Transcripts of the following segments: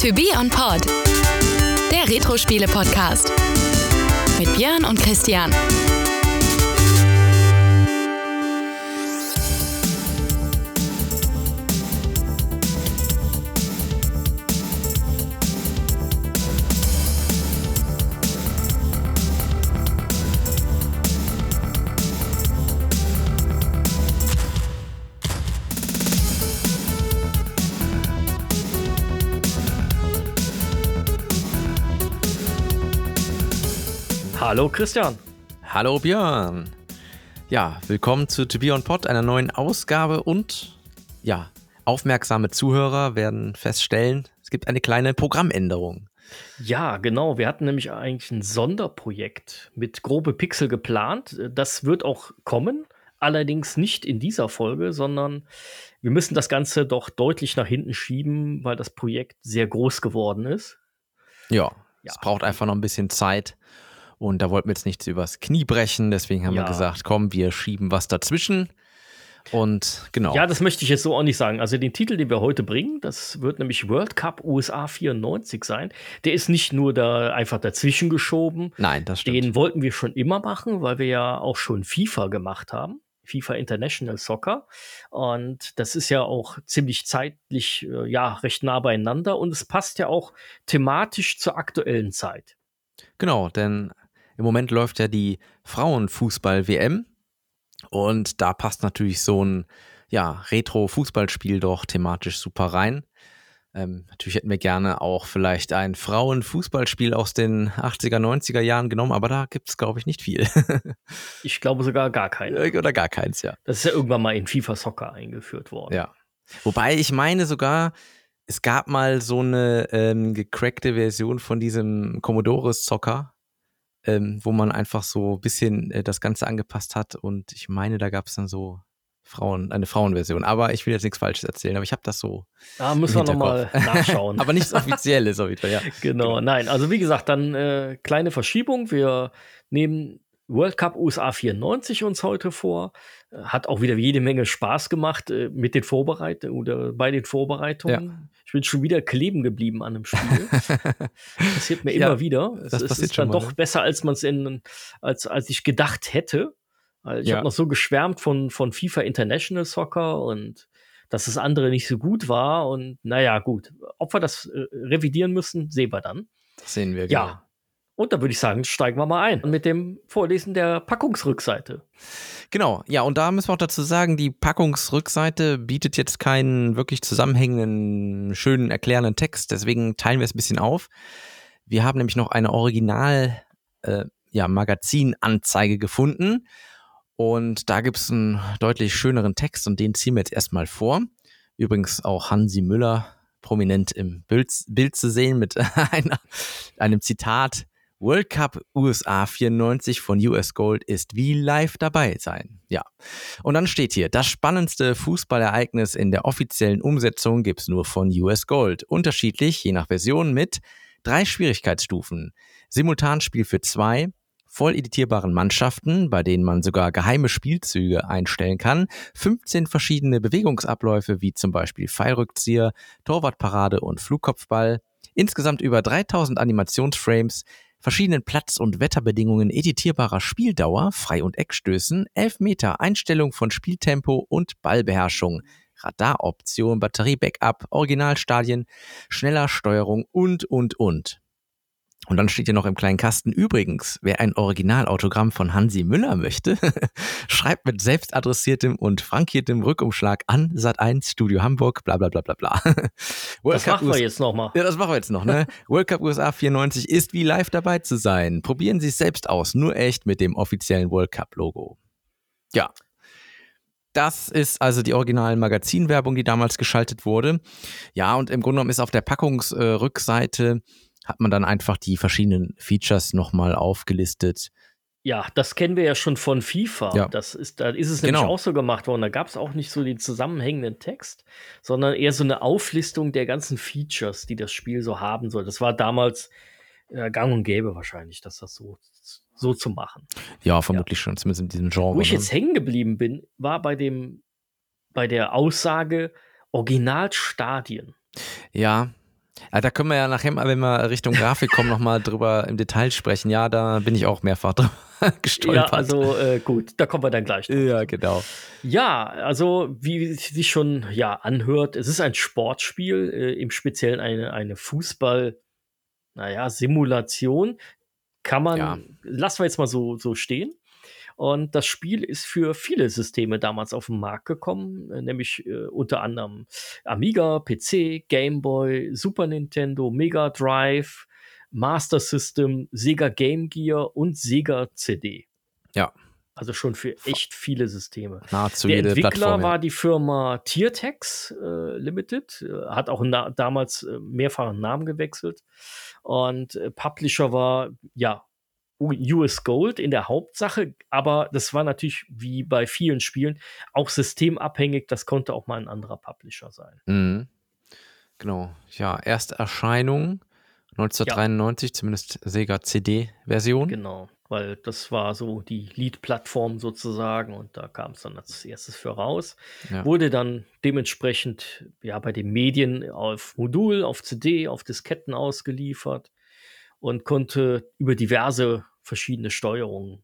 To Be On Pod, der Retro-Spiele-Podcast. Mit Björn und Christian. Hallo Christian. Hallo Björn. Ja, willkommen zu To Be On Pod, einer neuen Ausgabe und ja, aufmerksame Zuhörer werden feststellen, es gibt eine kleine Programmänderung. Ja, genau. Wir hatten nämlich eigentlich ein Sonderprojekt mit grobe Pixel geplant. Das wird auch kommen, allerdings nicht in dieser Folge, sondern wir müssen das Ganze doch deutlich nach hinten schieben, weil das Projekt sehr groß geworden ist. Ja, ja. es braucht einfach noch ein bisschen Zeit. Und da wollten wir jetzt nichts übers Knie brechen. Deswegen haben ja. wir gesagt, komm, wir schieben was dazwischen. Und genau. Ja, das möchte ich jetzt so auch nicht sagen. Also den Titel, den wir heute bringen, das wird nämlich World Cup USA 94 sein. Der ist nicht nur da einfach dazwischen geschoben. Nein, das stimmt. Den wollten wir schon immer machen, weil wir ja auch schon FIFA gemacht haben. FIFA International Soccer. Und das ist ja auch ziemlich zeitlich, äh, ja, recht nah beieinander. Und es passt ja auch thematisch zur aktuellen Zeit. Genau, denn im Moment läuft ja die Frauenfußball-WM und da passt natürlich so ein ja, Retro-Fußballspiel doch thematisch super rein. Ähm, natürlich hätten wir gerne auch vielleicht ein Frauenfußballspiel aus den 80er, 90er Jahren genommen, aber da gibt es, glaube ich, nicht viel. ich glaube sogar gar keinen. Oder gar keins, ja. Das ist ja irgendwann mal in FIFA Soccer eingeführt worden. Ja. Wobei ich meine sogar, es gab mal so eine ähm, gecrackte Version von diesem Commodore Soccer ähm, wo man einfach so ein bisschen äh, das Ganze angepasst hat. Und ich meine, da gab es dann so Frauen, eine Frauenversion. Aber ich will jetzt nichts Falsches erzählen, aber ich habe das so. Da müssen wir nochmal nachschauen. aber nichts Offizielles auf jeden Fall, ja. Genau, genau. nein. Also wie gesagt, dann äh, kleine Verschiebung. Wir nehmen World Cup USA 94 uns heute vor. Hat auch wieder jede Menge Spaß gemacht äh, mit den Vorbereitungen oder bei den Vorbereitungen. Ja. Ich bin schon wieder kleben geblieben an einem Spiel. passiert mir ja, immer wieder. Es, das ist dann mal, doch ne? besser, als man es in, als, als ich gedacht hätte. Also ich ja. habe noch so geschwärmt von, von FIFA International Soccer und dass das andere nicht so gut war. Und naja, gut. Ob wir das äh, revidieren müssen, sehen wir dann. Das sehen wir, genau. Ja. Und da würde ich sagen, steigen wir mal ein mit dem Vorlesen der Packungsrückseite. Genau, ja, und da müssen wir auch dazu sagen, die Packungsrückseite bietet jetzt keinen wirklich zusammenhängenden, schönen, erklärenden Text. Deswegen teilen wir es ein bisschen auf. Wir haben nämlich noch eine Original äh, ja, Magazinanzeige gefunden. Und da gibt es einen deutlich schöneren Text und den ziehen wir jetzt erstmal vor. Übrigens auch Hansi Müller prominent im Bild, Bild zu sehen mit einer, einem Zitat. World Cup USA 94 von US Gold ist wie live dabei sein. Ja. Und dann steht hier, das spannendste Fußballereignis in der offiziellen Umsetzung gibt's nur von US Gold. Unterschiedlich, je nach Version, mit drei Schwierigkeitsstufen. Simultanspiel für zwei, voll editierbaren Mannschaften, bei denen man sogar geheime Spielzüge einstellen kann, 15 verschiedene Bewegungsabläufe wie zum Beispiel Pfeilrückzieher, Torwartparade und Flugkopfball, insgesamt über 3000 Animationsframes, verschiedenen Platz- und Wetterbedingungen editierbarer Spieldauer, Frei- und Eckstößen, 11 Meter Einstellung von Spieltempo und Ballbeherrschung, Radaroption, Batterie-Backup, Originalstadien, schneller Steuerung und, und, und. Und dann steht hier noch im kleinen Kasten, übrigens, wer ein Originalautogramm von Hansi Müller möchte, schreibt mit selbstadressiertem und frankiertem Rückumschlag an Sat1 Studio Hamburg, bla bla bla bla bla. das Cup machen wir jetzt nochmal. Ja, das machen wir jetzt noch, ne? World Cup USA 94 ist wie live dabei zu sein. Probieren Sie es selbst aus, nur echt mit dem offiziellen World Cup Logo. Ja. Das ist also die originalen Magazinwerbung, die damals geschaltet wurde. Ja, und im Grunde genommen ist auf der Packungsrückseite äh, hat man dann einfach die verschiedenen Features nochmal aufgelistet. Ja, das kennen wir ja schon von FIFA. Ja. Das ist, da ist es nämlich genau. auch so gemacht worden. Da gab es auch nicht so den zusammenhängenden Text, sondern eher so eine Auflistung der ganzen Features, die das Spiel so haben soll. Das war damals äh, gang und gäbe wahrscheinlich, dass das so, so zu machen. Ja, vermutlich ja. schon, zumindest in diesem Genre. Wo ich ne? jetzt hängen geblieben bin, war bei dem, bei der Aussage Originalstadien. Ja, Ja, da können wir ja nachher mal, wenn wir Richtung Grafik kommen, nochmal drüber im Detail sprechen. Ja, da bin ich auch mehrfach drüber gestolpert. Ja, also äh, gut, da kommen wir dann gleich. Drauf. Ja, genau. Ja, also wie sich schon ja anhört, es ist ein Sportspiel, äh, im Speziellen eine, eine Fußball, naja, Simulation. Kann man, ja. lassen wir jetzt mal so, so stehen. Und das Spiel ist für viele Systeme damals auf den Markt gekommen, äh, nämlich äh, unter anderem Amiga, PC, Game Boy, Super Nintendo, Mega Drive, Master System, Sega Game Gear und Sega CD. Ja. Also schon für echt viele Systeme. Nahezu Der jede Entwickler Plattform, ja. war die Firma Tiertex äh, Limited, äh, hat auch damals äh, mehrfach einen Namen gewechselt. Und äh, Publisher war, ja, US Gold in der Hauptsache, aber das war natürlich wie bei vielen Spielen auch systemabhängig. Das konnte auch mal ein anderer Publisher sein. Mhm. Genau. Ja, Ersterscheinung 1993, zumindest Sega CD-Version. Genau, weil das war so die Lead-Plattform sozusagen und da kam es dann als erstes für raus. Ja. Wurde dann dementsprechend ja bei den Medien auf Modul, auf CD, auf Disketten ausgeliefert und konnte über diverse verschiedene Steuerungen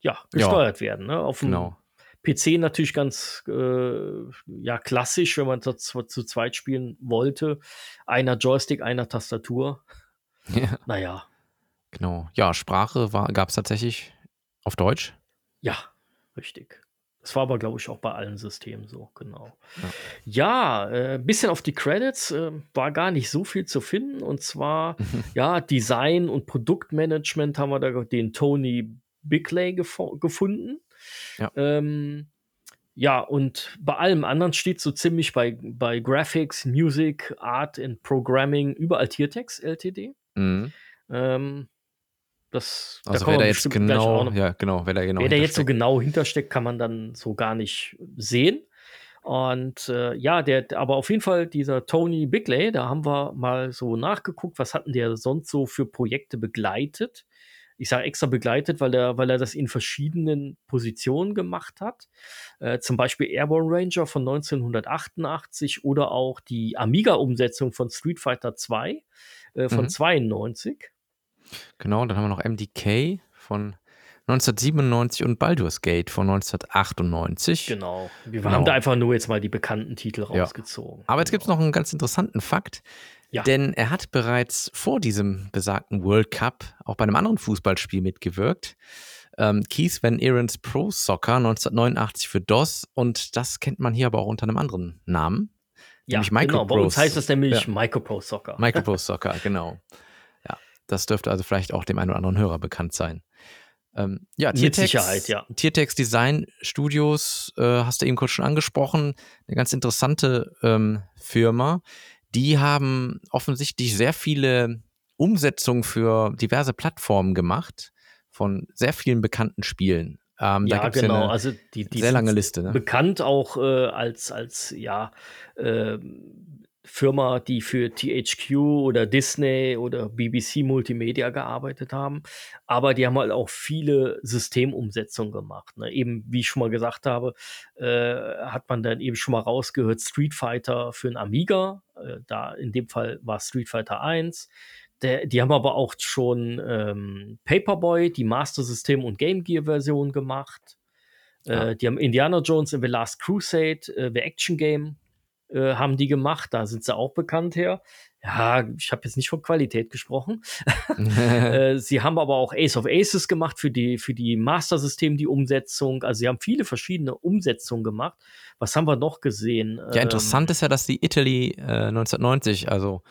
ja, gesteuert werden. Ne? Auf dem Genau. PC natürlich ganz äh, ja, klassisch, wenn man das zu, zu zweit spielen wollte. Einer Joystick, einer Tastatur. Ja, Naja, genau. Ja, Sprache gab es tatsächlich auf Deutsch. ja, richtig. Das war aber, glaube ich, auch bei allen Systemen so, genau. Ja, ein äh, bisschen auf die Credits äh, war gar nicht so viel zu finden. Und zwar, ja, Design und Produktmanagement haben wir da den Tony Bigley gefo- gefunden. Ja. Ähm, ja, und bei allem anderen steht so ziemlich bei, bei Graphics, Music, Art and Programming überall Tiertex LTD. Mhm. Ähm, das, Also kommen wer da jetzt genau, noch ja, genau, wer da genau Wer da jetzt so genau hintersteckt, kann man dann so gar nicht sehen. Und äh, ja, der, aber auf jeden Fall dieser Tony Bigley, da haben wir mal so nachgeguckt, was hatten der sonst so für Projekte begleitet. Ich sage extra begleitet, weil er, weil er das in verschiedenen Positionen gemacht hat. Äh, zum Beispiel Airborne Ranger von 1988 oder auch die Amiga-Umsetzung von Street Fighter 2 äh, von Mhm. 92. Genau, dann haben wir noch MDK von 1997 und Baldur's Gate von 1998. Genau. Wir Genau. haben da einfach nur jetzt mal die bekannten Titel Ja. rausgezogen. Aber jetzt gibt es noch einen ganz interessanten Fakt, Ja. denn er hat bereits vor diesem besagten World Cup auch bei einem anderen Fußballspiel mitgewirkt. Ähm, Keith Van Aaron's Pro Soccer 1989 für DOS und das kennt man hier aber auch unter einem anderen Namen. Ja, nämlich genau. Bei uns Microprose. heißt das nämlich Ja. Micropro Soccer. Micropro Soccer, genau. Ja, das dürfte also vielleicht auch dem einen oder anderen Hörer bekannt sein. Ähm, ja, Mit Tiertex, Sicherheit, ja. Tiertex Design Studios, äh, hast du eben kurz schon angesprochen, eine ganz interessante ähm, Firma. Die haben offensichtlich sehr viele Umsetzungen für diverse Plattformen gemacht von sehr vielen bekannten Spielen. Ähm, da ja, genau. eine also die, die sehr lange Liste. Ne? bekannt auch äh, als, als ja, äh, Firma, die für THQ oder Disney oder BBC Multimedia gearbeitet haben. Aber die haben halt auch viele Systemumsetzungen gemacht. Ne? Eben, wie ich schon mal gesagt habe, äh, hat man dann eben schon mal rausgehört, Street Fighter für ein Amiga. Äh, da in dem Fall war Street Fighter 1. Der, die haben aber auch schon ähm, Paperboy, die Master System und Game Gear Version gemacht. Ja. Äh, die haben Indiana Jones in The Last Crusade, äh, The Action Game, äh, haben die gemacht. Da sind sie auch bekannt her. Ja, ich habe jetzt nicht von Qualität gesprochen. äh, sie haben aber auch Ace of Aces gemacht für die, für die Master System, die Umsetzung. Also sie haben viele verschiedene Umsetzungen gemacht. Was haben wir noch gesehen? ja, interessant ist ja, dass die Italy äh, 1990, also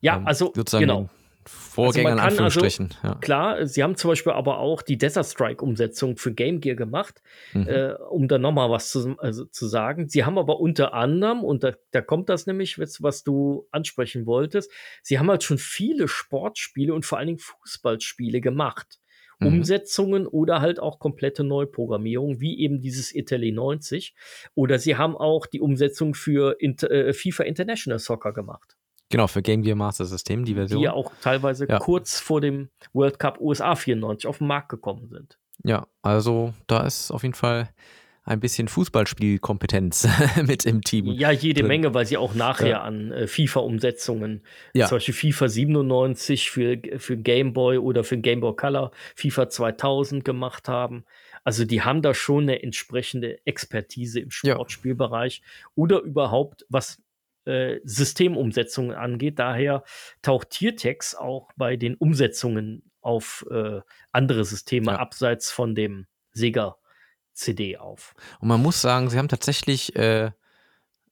Ja, ähm, also sozusagen genau. Vorgänger in kann also- Anführungsstrichen. ja. Klar, sie haben zum Beispiel aber auch die Desert Strike-Umsetzung für Game Gear gemacht, Mhm. äh, um da nochmal was zu, also, zu sagen. Sie haben aber unter anderem, und da, da kommt das nämlich, was du ansprechen wolltest, sie haben halt schon viele Sportspiele und vor allen Dingen Fußballspiele gemacht. Mhm. Umsetzungen oder halt auch komplette Neuprogrammierung, wie eben dieses Italy 90. Oder sie haben auch die Umsetzung für Inter äh, FIFA International Soccer gemacht, Genau, für Game Gear Master System, die Version. die ja auch teilweise Ja. kurz vor dem World Cup USA 94 auf den Markt gekommen sind. Ja, also da ist auf jeden Fall ein bisschen Fußballspielkompetenz mit im Team. Ja, jede drin. Menge, weil sie auch nachher ja. an äh, FIFA-Umsetzungen, ja. zum Beispiel FIFA 97 für, für Game Boy oder für Game Boy Color, FIFA 2000 gemacht haben. Also die haben da schon eine entsprechende Expertise im Sportspielbereich ja. oder überhaupt was äh, Systemumsetzungen angeht. Daher taucht Tiertex auch bei den Umsetzungen auf äh, andere Systeme ja. abseits von dem Sega CD auf. Und man muss sagen, sie haben tatsächlich äh,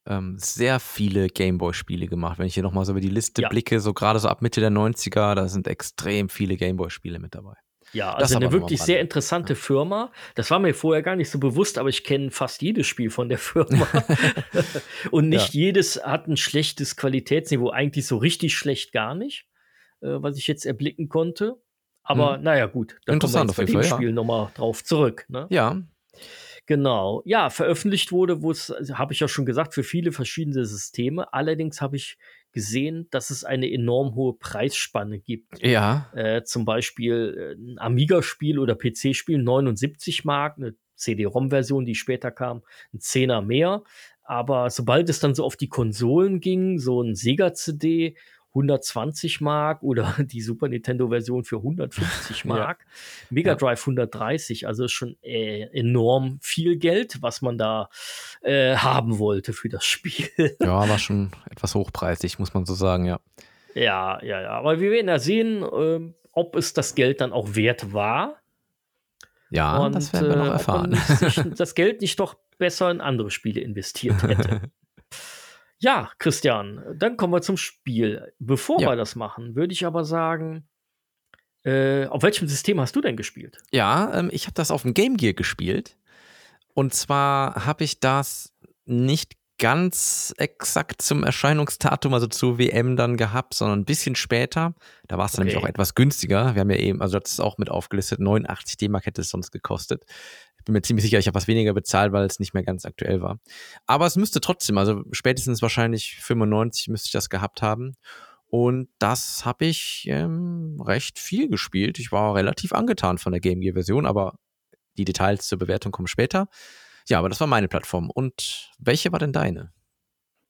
ähm, sehr viele Gameboy-Spiele gemacht. Wenn ich hier nochmal so über die Liste ja. blicke, so gerade so ab Mitte der 90er, da sind extrem viele Gameboy-Spiele mit dabei. Ja, also eine wirklich sehr interessante ja. Firma. Das war mir vorher gar nicht so bewusst, aber ich kenne fast jedes Spiel von der Firma. Und nicht ja. jedes hat ein schlechtes Qualitätsniveau, eigentlich so richtig schlecht gar nicht, äh, was ich jetzt erblicken konnte. Aber hm. naja, gut, da kommen wir jetzt bei dem Spiel ja. nochmal drauf zurück. Ne? Ja, Genau. Ja, veröffentlicht wurde, wo es, also habe ich ja schon gesagt, für viele verschiedene Systeme. Allerdings habe ich gesehen, dass es eine enorm hohe Preisspanne gibt. Ja. Äh, zum Beispiel äh, ein Amiga-Spiel oder PC-Spiel 79 Mark, eine CD-ROM-Version, die später kam, ein Zehner mehr. Aber sobald es dann so auf die Konsolen ging, so ein Sega-CD 120 Mark oder die Super Nintendo-Version für 150 Mark. Ja. Mega Drive 130, also schon äh, enorm viel Geld, was man da äh, haben wollte für das Spiel. Ja, war schon etwas hochpreisig, muss man so sagen, ja. Ja, ja, ja. Aber wir werden ja sehen, äh, ob es das Geld dann auch wert war. Ja, Und, das werden wir noch äh, erfahren. Ob das Geld nicht doch besser in andere Spiele investiert hätte. Ja, Christian, dann kommen wir zum Spiel. Bevor ja. wir das machen, würde ich aber sagen, äh, auf welchem System hast du denn gespielt? Ja, ähm, ich habe das auf dem Game Gear gespielt. Und zwar habe ich das nicht ganz exakt zum Erscheinungsdatum, also zur WM dann gehabt, sondern ein bisschen später. Da war es okay. nämlich auch etwas günstiger. Wir haben ja eben, also das ist auch mit aufgelistet, 89 D-Mark hätte es sonst gekostet bin mir ziemlich sicher, ich habe was weniger bezahlt, weil es nicht mehr ganz aktuell war. Aber es müsste trotzdem, also spätestens wahrscheinlich 95 müsste ich das gehabt haben. Und das habe ich ähm, recht viel gespielt. Ich war relativ angetan von der Game Gear-Version, aber die Details zur Bewertung kommen später. Ja, aber das war meine Plattform. Und welche war denn deine?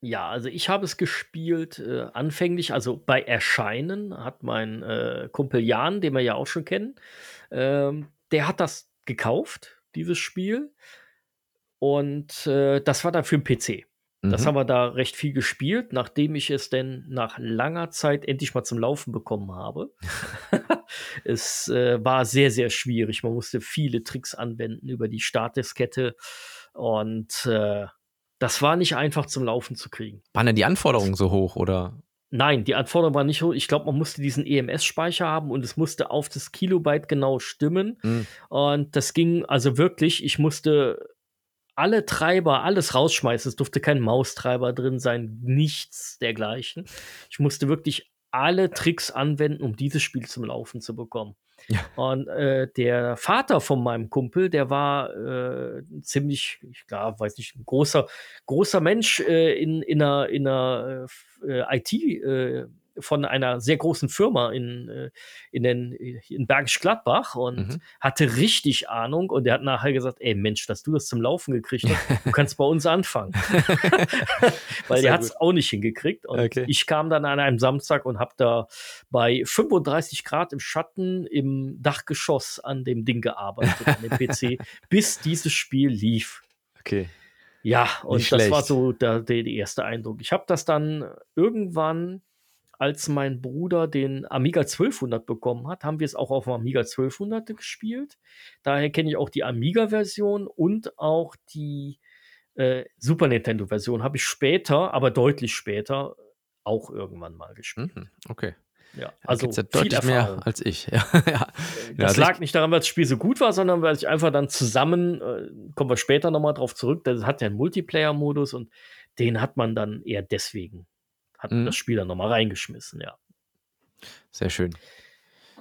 Ja, also ich habe es gespielt äh, anfänglich, also bei Erscheinen hat mein äh, Kumpel Jan, den wir ja auch schon kennen, ähm, der hat das gekauft dieses Spiel. Und äh, das war dann für den PC. Mhm. Das haben wir da recht viel gespielt, nachdem ich es denn nach langer Zeit endlich mal zum Laufen bekommen habe. es äh, war sehr, sehr schwierig. Man musste viele Tricks anwenden über die Startdiskette. Und äh, das war nicht einfach zum Laufen zu kriegen. Waren denn die Anforderungen so hoch oder? Nein, die Anforderung war nicht hoch. Ich glaube, man musste diesen EMS-Speicher haben und es musste auf das Kilobyte genau stimmen. Mhm. Und das ging also wirklich, ich musste alle Treiber, alles rausschmeißen. Es durfte kein Maustreiber drin sein, nichts dergleichen. Ich musste wirklich alle Tricks anwenden, um dieses Spiel zum Laufen zu bekommen. Ja. Und äh, der Vater von meinem Kumpel, der war äh, ziemlich, ich glaube, weiß nicht, ein großer, großer Mensch äh, in, in einer, in einer äh, IT- äh, von einer sehr großen Firma in, äh, in, den, in Bergisch Gladbach und mhm. hatte richtig Ahnung. Und er hat nachher gesagt: Ey, Mensch, dass du das zum Laufen gekriegt hast, du kannst bei uns anfangen. Weil er hat es auch nicht hingekriegt. Und okay. ich kam dann an einem Samstag und habe da bei 35 Grad im Schatten im Dachgeschoss an dem Ding gearbeitet, an dem PC, bis dieses Spiel lief. Okay. Ja, und das war so der, der, der erste Eindruck. Ich habe das dann irgendwann als mein Bruder den Amiga 1200 bekommen hat, haben wir es auch auf dem Amiga 1200 gespielt. Daher kenne ich auch die Amiga-Version und auch die äh, Super Nintendo-Version. Habe ich später, aber deutlich später, auch irgendwann mal gespielt. Mhm, okay. Ja, also ja deutlich mehr als ich. Ja, ja. Äh, das also lag ich nicht daran, weil das Spiel so gut war, sondern weil ich einfach dann zusammen, äh, kommen wir später nochmal drauf zurück, das hat ja einen Multiplayer-Modus und den hat man dann eher deswegen hat mhm. das Spiel dann nochmal reingeschmissen, ja. Sehr schön.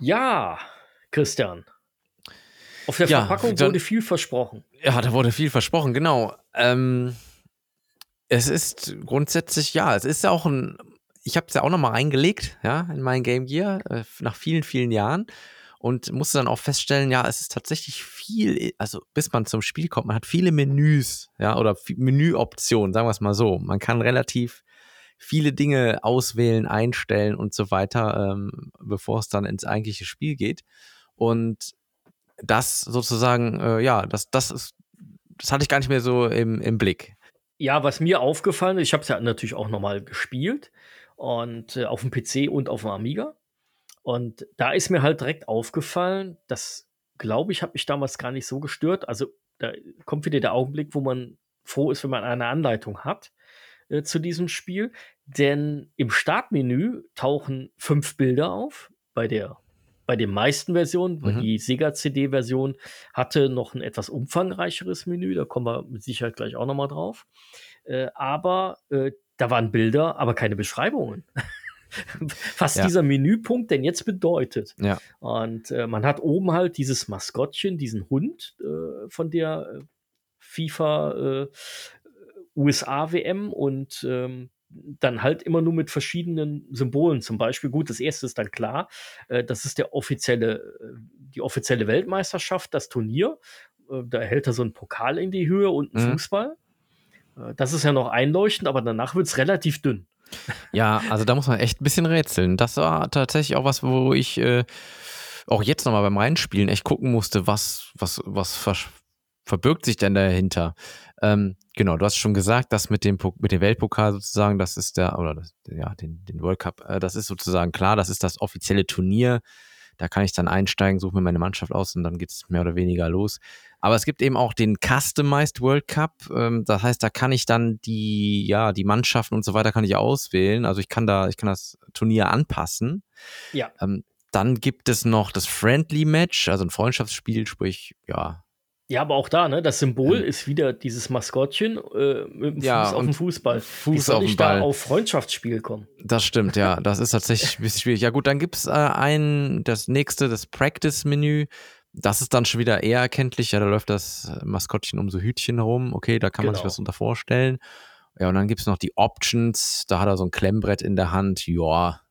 Ja, Christian. Auf der ja, Verpackung dann, wurde viel versprochen. Ja, da wurde viel versprochen, genau. Ähm, es ist grundsätzlich, ja, es ist ja auch ein, ich habe es ja auch nochmal reingelegt, ja, in mein Game Gear, äh, nach vielen, vielen Jahren. und musste dann auch feststellen, ja, es ist tatsächlich viel, also bis man zum Spiel kommt, man hat viele Menüs, ja, oder Menüoptionen, sagen wir es mal so. Man kann relativ viele Dinge auswählen, einstellen und so weiter, ähm, bevor es dann ins eigentliche Spiel geht. Und das sozusagen, äh, ja, das, das ist, das hatte ich gar nicht mehr so im, im Blick. Ja, was mir aufgefallen ist, ich habe es ja natürlich auch nochmal gespielt und äh, auf dem PC und auf dem Amiga. Und da ist mir halt direkt aufgefallen, das glaube ich, hat mich damals gar nicht so gestört. Also da kommt wieder der Augenblick, wo man froh ist, wenn man eine Anleitung hat äh, zu diesem Spiel. Denn im Startmenü tauchen fünf Bilder auf. Bei der bei den meisten Versionen, mhm. die Sega CD-Version hatte noch ein etwas umfangreicheres Menü, da kommen wir mit Sicherheit gleich auch nochmal drauf. Äh, aber äh, da waren Bilder, aber keine Beschreibungen. was ja. dieser Menüpunkt denn jetzt bedeutet. Ja. Und äh, man hat oben halt dieses Maskottchen, diesen Hund äh, von der äh, FIFA äh, USA WM und ähm, dann halt immer nur mit verschiedenen Symbolen. Zum Beispiel, gut, das erste ist dann klar, äh, das ist der offizielle, äh, die offizielle Weltmeisterschaft, das Turnier. Äh, da hält er so einen Pokal in die Höhe und einen mhm. Fußball. Äh, das ist ja noch einleuchtend, aber danach wird es relativ dünn. Ja, also da muss man echt ein bisschen rätseln. Das war tatsächlich auch was, wo ich äh, auch jetzt nochmal beim Reinspielen echt gucken musste, was, was, was ver verbirgt sich denn dahinter. Ähm, genau, du hast schon gesagt, das mit dem, mit dem Weltpokal sozusagen, das ist der, oder das, ja, den, den World Cup, äh, das ist sozusagen klar, das ist das offizielle Turnier. Da kann ich dann einsteigen, suche mir meine Mannschaft aus und dann geht es mehr oder weniger los. Aber es gibt eben auch den Customized World Cup. Ähm, das heißt, da kann ich dann die, ja, die Mannschaften und so weiter kann ich auswählen. Also ich kann da, ich kann das Turnier anpassen. Ja. Ähm, dann gibt es noch das Friendly Match, also ein Freundschaftsspiel, sprich, ja. Ja, aber auch da, ne, das Symbol ähm, ist wieder dieses Maskottchen äh, mit dem ja, Fuß auf dem Fußball. Fuß Wie soll auf ich Ball. da auf Freundschaftsspiel kommen? Das stimmt, ja. Das ist tatsächlich ein bisschen schwierig. Ja, gut, dann gibt es äh, ein, das nächste, das Practice-Menü. Das ist dann schon wieder eher erkenntlich. Ja, da läuft das Maskottchen um so Hütchen herum. Okay, da kann genau. man sich genau. was unter vorstellen. Ja, und dann gibt es noch die Options. Da hat er so ein Klemmbrett in der Hand. Ja,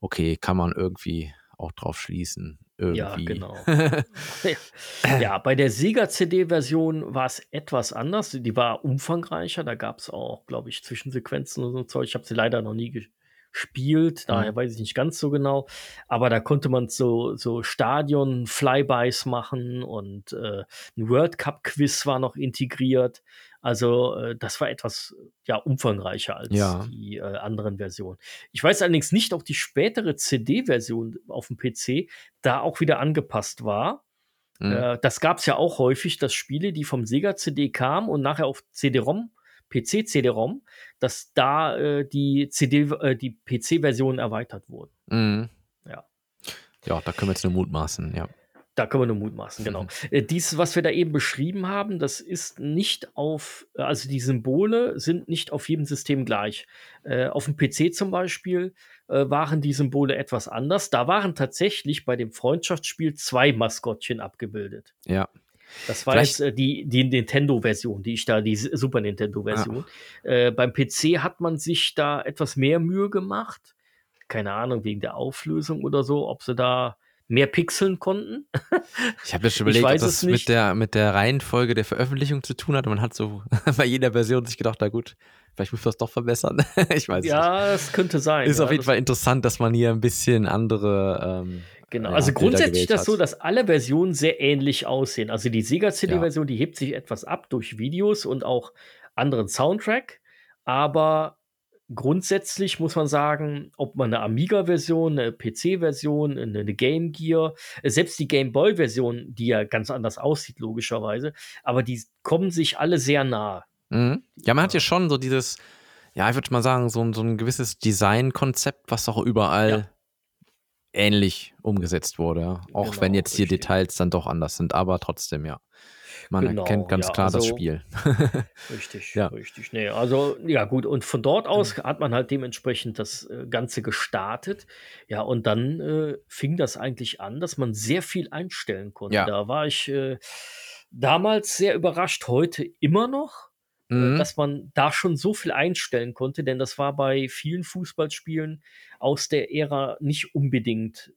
okay, kann man irgendwie auch drauf schließen. Irgendwie. Ja, genau. ja, bei der Sega CD-Version war es etwas anders. Die war umfangreicher. Da gab es auch, glaube ich, Zwischensequenzen und so Zeug. Ich habe sie leider noch nie spielt. Daher mhm. weiß ich nicht ganz so genau. Aber da konnte man so, so Stadion-Flybys machen und äh, ein World Cup-Quiz war noch integriert. Also äh, das war etwas ja umfangreicher als ja. die äh, anderen Versionen. Ich weiß allerdings nicht, ob die spätere CD-Version auf dem PC da auch wieder angepasst war. Mhm. Äh, das gab es ja auch häufig, dass Spiele, die vom Sega CD kamen und nachher auf CD-ROM PC-CD-ROM, dass da äh, die CD, äh, die PC-Version erweitert wurden. Mhm. Ja. Ja, da können wir jetzt nur mutmaßen, ja. Da können wir nur mutmaßen, genau. Mhm. Äh, dies, was wir da eben beschrieben haben, das ist nicht auf, also die Symbole sind nicht auf jedem System gleich. Äh, auf dem PC zum Beispiel äh, waren die Symbole etwas anders. Da waren tatsächlich bei dem Freundschaftsspiel zwei Maskottchen abgebildet. Ja. Das war Vielleicht, jetzt äh, die, die Nintendo-Version, die ich da, die Super Nintendo-Version. Ah. Äh, beim PC hat man sich da etwas mehr Mühe gemacht. Keine Ahnung, wegen der Auflösung oder so, ob sie da mehr pixeln konnten. ich habe jetzt schon überlegt, ob das mit der, mit der Reihenfolge der Veröffentlichung zu tun hat. Man hat so bei jeder Version sich gedacht, na gut, vielleicht muss man das doch verbessern. ich weiß ja, nicht. Ja, es könnte sein. Ist ja, auf jeden Fall interessant, dass man hier ein bisschen andere ähm, Genau, ja, also grundsätzlich ist das so, dass alle Versionen sehr ähnlich aussehen. Also die Sega CD-Version, ja. die hebt sich etwas ab durch Videos und auch anderen Soundtrack, aber grundsätzlich muss man sagen, ob man eine Amiga-Version, eine PC-Version, eine, Game Gear, selbst die Game Boy-Version, die ja ganz anders aussieht, logischerweise, aber die kommen sich alle sehr nah. Mhm. Ja, man hat ja schon so dieses, ja, ich würde mal sagen, so, so ein gewisses Design-Konzept, was auch überall ja ähnlich umgesetzt wurde. Auch genau, wenn jetzt hier richtig. Details dann doch anders sind, aber trotzdem, ja. Man genau, erkennt ganz ja, klar also, das Spiel. richtig, ja. richtig. Nee, also, ja, gut. Und von dort aus mhm. hat man halt dementsprechend das äh, Ganze gestartet. Ja, und dann äh, fing das eigentlich an, dass man sehr viel einstellen konnte. Ja. Da war ich äh, damals sehr überrascht, heute immer noch. Äh, mhm. dass man da schon so viel einstellen konnte, denn das war bei vielen Fußballspielen aus der Ära nicht unbedingt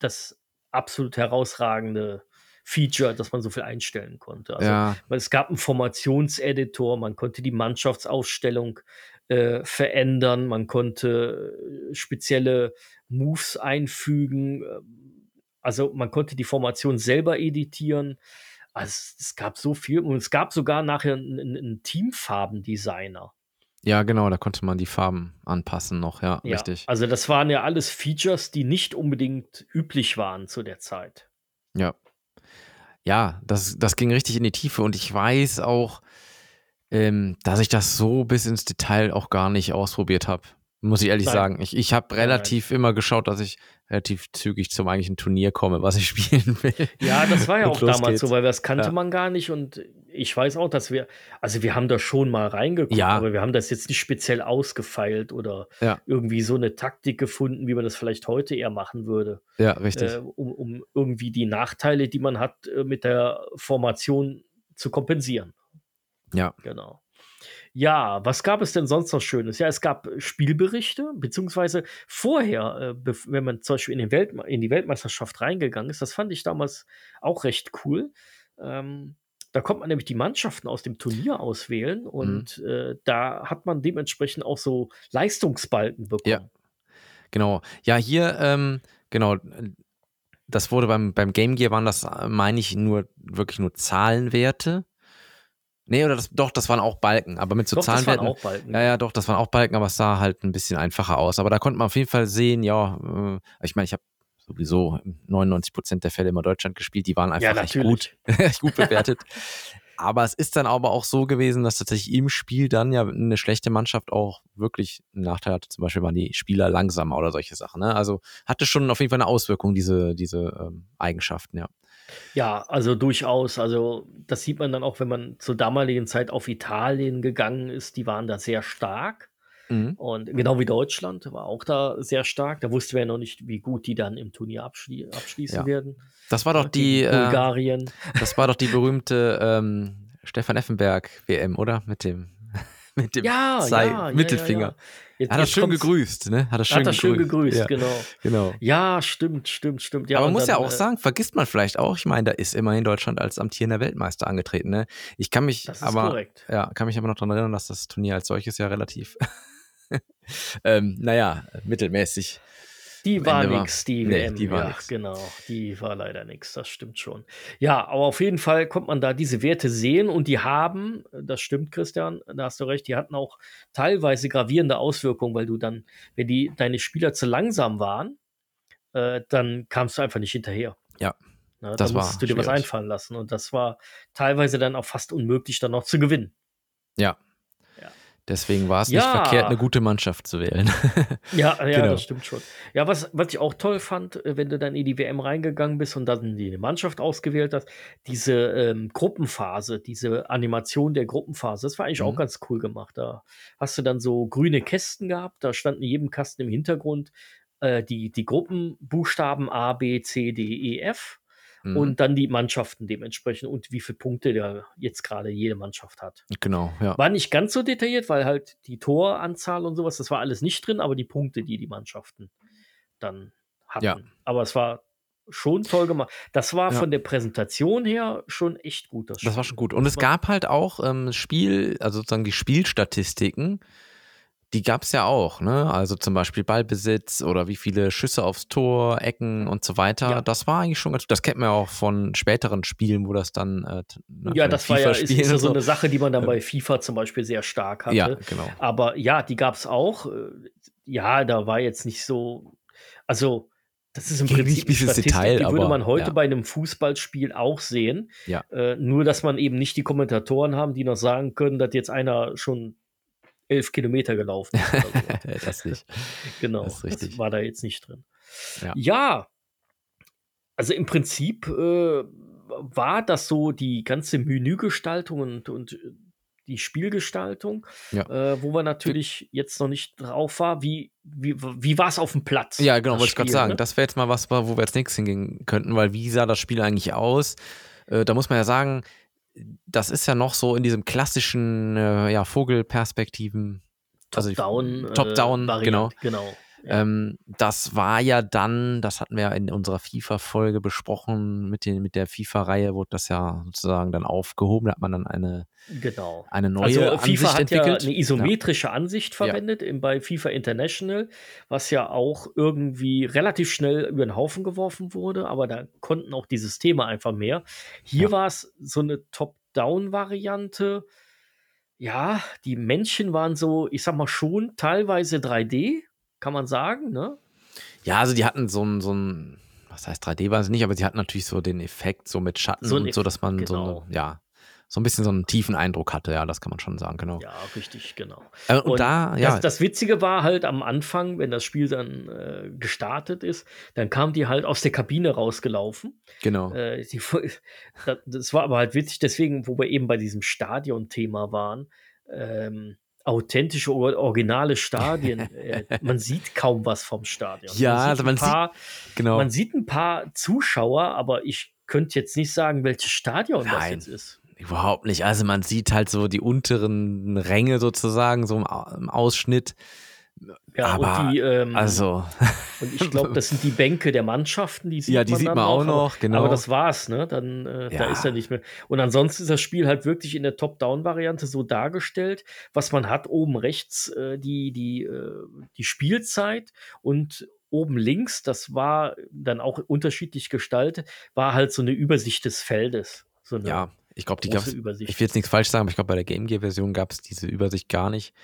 das absolut herausragende Feature, dass man so viel einstellen konnte. Also, Ja. weil es gab einen Formationseditor, man konnte die Mannschaftsaufstellung äh, verändern, man konnte äh, spezielle Moves einfügen. ähm, Also man konnte die Formation selber editieren. Also es, es gab so viel und es gab sogar nachher einen, einen- einen Teamfarbendesigner. Ja, genau, da konnte man die Farben anpassen noch, ja, Ja, richtig. also das waren ja alles Features, die nicht unbedingt üblich waren zu der Zeit. Ja. Ja, das, das ging richtig in die Tiefe und ich weiß auch, ähm, dass ich das so bis ins Detail auch gar nicht ausprobiert habe. Muss ich ehrlich Nein. sagen. Ich, ich habe Nein, nein. relativ immer geschaut, dass ich relativ zügig zum eigentlichen Turnier komme, was ich spielen will. Ja, das war ja auch damals geht's. so, weil das kannte Ja. man gar nicht und ich weiß auch, dass wir, also wir haben da schon mal reingeguckt, Ja. aber wir haben das jetzt nicht speziell ausgefeilt oder Ja. irgendwie so eine Taktik gefunden, wie man das vielleicht heute eher machen würde, Ja, richtig. äh, um, um irgendwie die Nachteile, die man hat, äh, mit der Formation zu kompensieren. ja. Genau. Ja, was gab es denn sonst noch Schönes? Ja, es gab Spielberichte, beziehungsweise vorher, äh, wenn man zum Beispiel in, den Weltme in die Weltmeisterschaft reingegangen ist, das fand ich damals auch recht cool. Ähm, da konnte man nämlich die Mannschaften aus dem Turnier auswählen und äh, da hat man dementsprechend auch so Leistungsbalken bekommen. Genau. Ja, hier, ähm, genau, das wurde beim, beim Game Gear, waren das, äh, meine ich, nur wirklich nur Zahlenwerte. Nee, oder das, doch, das waren auch Balken, aber mit so Doch, das waren Zahlenwerten. auch Balken. Ja, ja, doch, das waren auch Balken, aber es sah halt ein bisschen einfacher aus. Aber da konnte man auf jeden Fall sehen, ja, äh, ich meine, ich habe sowieso in 99 Prozent der Fälle immer Deutschland gespielt, die waren einfach Ja, echt gut, echt gut bewertet. aber es ist dann aber auch so gewesen, dass tatsächlich im Spiel dann ja eine schlechte Mannschaft auch wirklich einen Nachteil hatte. Zum Beispiel waren die Spieler langsamer oder solche Sachen. Ne? Also hatte schon auf jeden Fall eine Auswirkung, diese, diese ähm, Eigenschaften, ja. Ja, also durchaus. Also das sieht man dann auch, wenn man zur damaligen Zeit auf Italien gegangen ist. Die waren da sehr stark. Mhm. Und genau wie Deutschland war auch da sehr stark. Da wussten wir ja noch nicht, wie gut die dann im Turnier abschli abschließen Ja. werden. Das war doch Ja, die, äh, Bulgarien. das war doch die berühmte ähm, Stefan Effenberg WM, oder? Mit dem, mit dem Ja, Zei- ja, ja, Mittelfinger. Ja, ja. Jetzt, Hat er schön gegrüßt, ne? Hat er schön Hat er schön gegrüßt, Ja, genau. genau. Ja, stimmt, stimmt, stimmt. Ja, Aber man muss ja dann, auch äh, sagen, vergisst man vielleicht auch, ich meine, da ist immerhin Deutschland als amtierender Weltmeister angetreten, ne? Ich kann mich Das ist aber, korrekt. ja, kann mich aber noch daran erinnern, dass das Turnier als solches ja relativ, ähm, naja, mittelmäßig. Die war Ende war- nix, die Nee, WM. die war ja, nix. genau. Die war leider nix, das stimmt schon. Ja, aber auf jeden Fall konnte man da diese Werte sehen und die haben, das stimmt, Christian, da hast du recht, die hatten auch teilweise gravierende Auswirkungen, weil du dann, wenn die, deine Spieler zu langsam waren, äh, dann kamst du einfach nicht hinterher. Ja, Ne, das da war musstest du dir was schwierig. einfallen lassen und das war teilweise dann auch fast unmöglich, dann noch zu gewinnen. Ja. Deswegen war es Ja. nicht verkehrt, eine gute Mannschaft zu wählen. Ja, ja, Genau. das stimmt schon. Ja, was, was ich auch toll fand, äh, wenn du dann in die WM reingegangen bist und dann die Mannschaft ausgewählt hast, diese ähm, Gruppenphase, diese Animation der Gruppenphase, das war eigentlich auch Mhm. ganz cool gemacht. Da hast du dann so grüne Kästen gehabt, da standen in jedem Kasten im Hintergrund äh, die, die Gruppenbuchstaben A, B, C, D, E, F Mhm. und dann die Mannschaften dementsprechend und wie viele Punkte da jetzt gerade jede Mannschaft hat. genau, ja. War nicht ganz so detailliert, weil halt die Toranzahl und sowas, das war alles nicht drin, aber die Punkte, die die Mannschaften dann hatten. Ja. Aber es war schon toll gemacht. Das war Ja. von der Präsentation her schon echt gut. Das war Spiel. schon gut. Und es gab halt auch ähm, Spiel, also sozusagen die Spielstatistiken, die gab es ja auch, ne? Also zum Beispiel Ballbesitz oder wie viele Schüsse aufs Tor, Ecken und so weiter. Ja. Das war eigentlich schon ganz, das kennt man ja auch von späteren Spielen, wo das dann, äh, ne, Ja, das war ja, ist, ist ja so eine Sache, die man dann bei FIFA zum Beispiel sehr stark hatte. Ja, genau. Aber ja, die gab es auch. Äh, Ja, da war jetzt nicht so. Also, das ist im Ging Prinzip ins Statistik, Detail, die würde aber, man heute ja. bei einem Fußballspiel auch sehen. Ja. Äh, nur, dass man eben nicht die Kommentatoren haben, die noch sagen können, dass jetzt einer schon elf Kilometer gelaufen sowas. das nicht. genau, Das richtig. war da jetzt nicht drin. Ja. ja also im Prinzip äh, war das so die ganze Menügestaltung und, und äh, die Spielgestaltung, Ja. äh, wo wir natürlich jetzt noch nicht drauf war. Wie, wie, wie war es auf dem Platz? Ja, genau, das wollte ich gerade sagen. ne? Das wäre jetzt mal was, wo wir jetzt nichts hingehen könnten, weil wie sah das Spiel eigentlich aus? Äh, da muss man ja sagen, das ist ja noch so in diesem klassischen äh, ja, Vogelperspektiven. also Top-Down. Top-Down, äh, genau. Variante, Ähm, das war ja dann, das hatten wir ja in unserer FIFA-Folge besprochen, mit, den, mit der FIFA-Reihe wurde das ja sozusagen dann aufgehoben. Da hat man dann eine, Genau. eine neue Also Ansicht FIFA hat entwickelt. ja eine isometrische Ansicht verwendet im, bei FIFA International, was ja auch irgendwie relativ schnell über den Haufen geworfen wurde, aber da konnten auch die Systeme einfach mehr. Hier Ja. war es so eine Top-Down-Variante. Ja, die Männchen waren so, ich sag mal schon, teilweise 3D, kann man sagen, ne? Ja, also die hatten so ein, so ein was heißt 3D war es nicht, aber sie hatten natürlich so den Effekt so mit Schatten So und so, dass man so genau. eine, ja, so ein bisschen so einen tiefen Eindruck hatte, ja, das kann man schon sagen, genau. Ja, richtig, genau. Äh, und, Und da, ja, Das, das Witzige war halt am Anfang, wenn das Spiel dann äh, gestartet ist, dann kam die halt aus der Kabine rausgelaufen. genau. Äh, die, das, das war aber halt witzig, deswegen, wo wir eben bei diesem Stadion-Thema waren, ähm, authentische, or originale Stadien. äh, man sieht kaum was vom Stadion. Ja, man sieht also man ein paar, genau. man sieht ein paar Zuschauer, aber ich könnte jetzt nicht sagen, welches Stadion das Nein. jetzt ist. Überhaupt nicht. Also man sieht halt so die unteren Ränge sozusagen, so im Ausschnitt. Ja, Aber, und die, ähm, Also, Und ich glaube, das sind die Bänke der Mannschaften, die sieht Ja, die man sieht man auch aber- noch, genau. Aber das war's, ne? Dann äh, da Ja. ist er nicht mehr. Und ansonsten ist das Spiel halt wirklich in der Top-Down-Variante so dargestellt, was man hat oben rechts äh, die die äh, die Spielzeit und oben links, das war dann auch unterschiedlich gestaltet, war halt so eine Übersicht des Feldes, so ja, ich glaube, die gab. Ich will jetzt nichts falsch sagen, aber ich glaube, bei der Game Gear-Version gab es diese Übersicht gar nicht.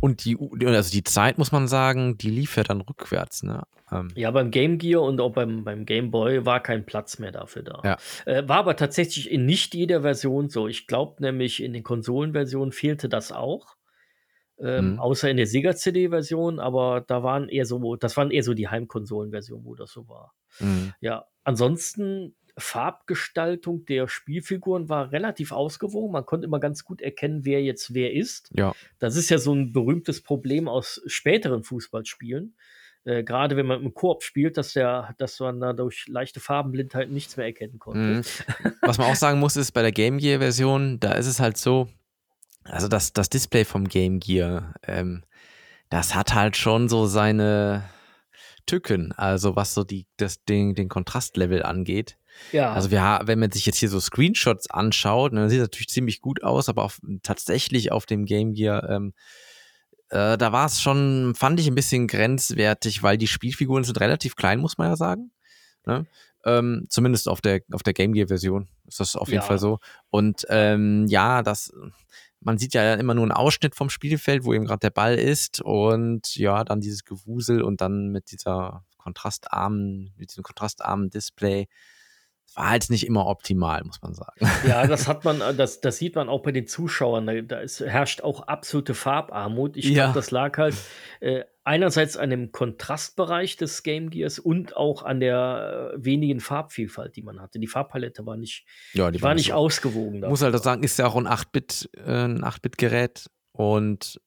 Und die, also die Zeit, muss man sagen, die lief ja dann rückwärts. Ne? Ähm, Ja, beim Game Gear und auch beim, beim Game Boy war kein Platz mehr dafür da. Ja. Äh, war aber tatsächlich in nicht jeder Version so. Ich glaube nämlich, in den Konsolenversionen fehlte das auch. Ähm, Mhm. Außer in der Sega-CD-Version, aber da waren eher so, das waren eher so die Heimkonsolenversionen, wo das so war. mh. Ja, ansonsten Farbgestaltung der Spielfiguren war relativ ausgewogen. Man konnte immer ganz gut erkennen, wer jetzt wer ist. ja, Das ist ja so ein berühmtes Problem aus späteren Fußballspielen. Äh, Gerade wenn man im Koop spielt, dass, der, dass man da durch leichte Farbenblindheit nichts mehr erkennen konnte. Mhm. Was man auch sagen muss, ist bei der Game Gear-Version, da ist es halt so, also das, das Display vom Game Gear, ähm, das hat halt schon so seine Tücken, also was so die, das, den, den Kontrastlevel angeht. Ja, Also wir, wenn man sich jetzt hier so Screenshots anschaut, dann sieht das natürlich ziemlich gut aus, aber auf, tatsächlich auf dem Game Gear, ähm, äh, da war es schon, fand ich ein bisschen grenzwertig, weil die Spielfiguren sind relativ klein, muss man ja sagen. Ne? Ähm, zumindest auf der, auf der Game Gear Version ist das auf jeden Ja. Fall so. Und ähm, ja, das, man sieht ja immer nur einen Ausschnitt vom Spielfeld, wo eben gerade der Ball ist und ja, dann dieses Gewusel und dann mit dieser kontrastarmen, mit diesem kontrastarmen Display. War halt nicht immer optimal, muss man sagen. ja, das hat man, äh, das, das sieht man auch bei den Zuschauern. Da, ist, herrscht auch absolute Farbarmut. Ich Ja. glaube, das lag halt äh, einerseits an dem Kontrastbereich des Game Gears und auch an der äh, wenigen Farbvielfalt, die man hatte. Die Farbpalette war nicht, Ja, die war nicht so. ausgewogen. muss dafür. halt auch sagen, ist ja auch ein 8-Bit, äh, ein 8-Bit-Gerät und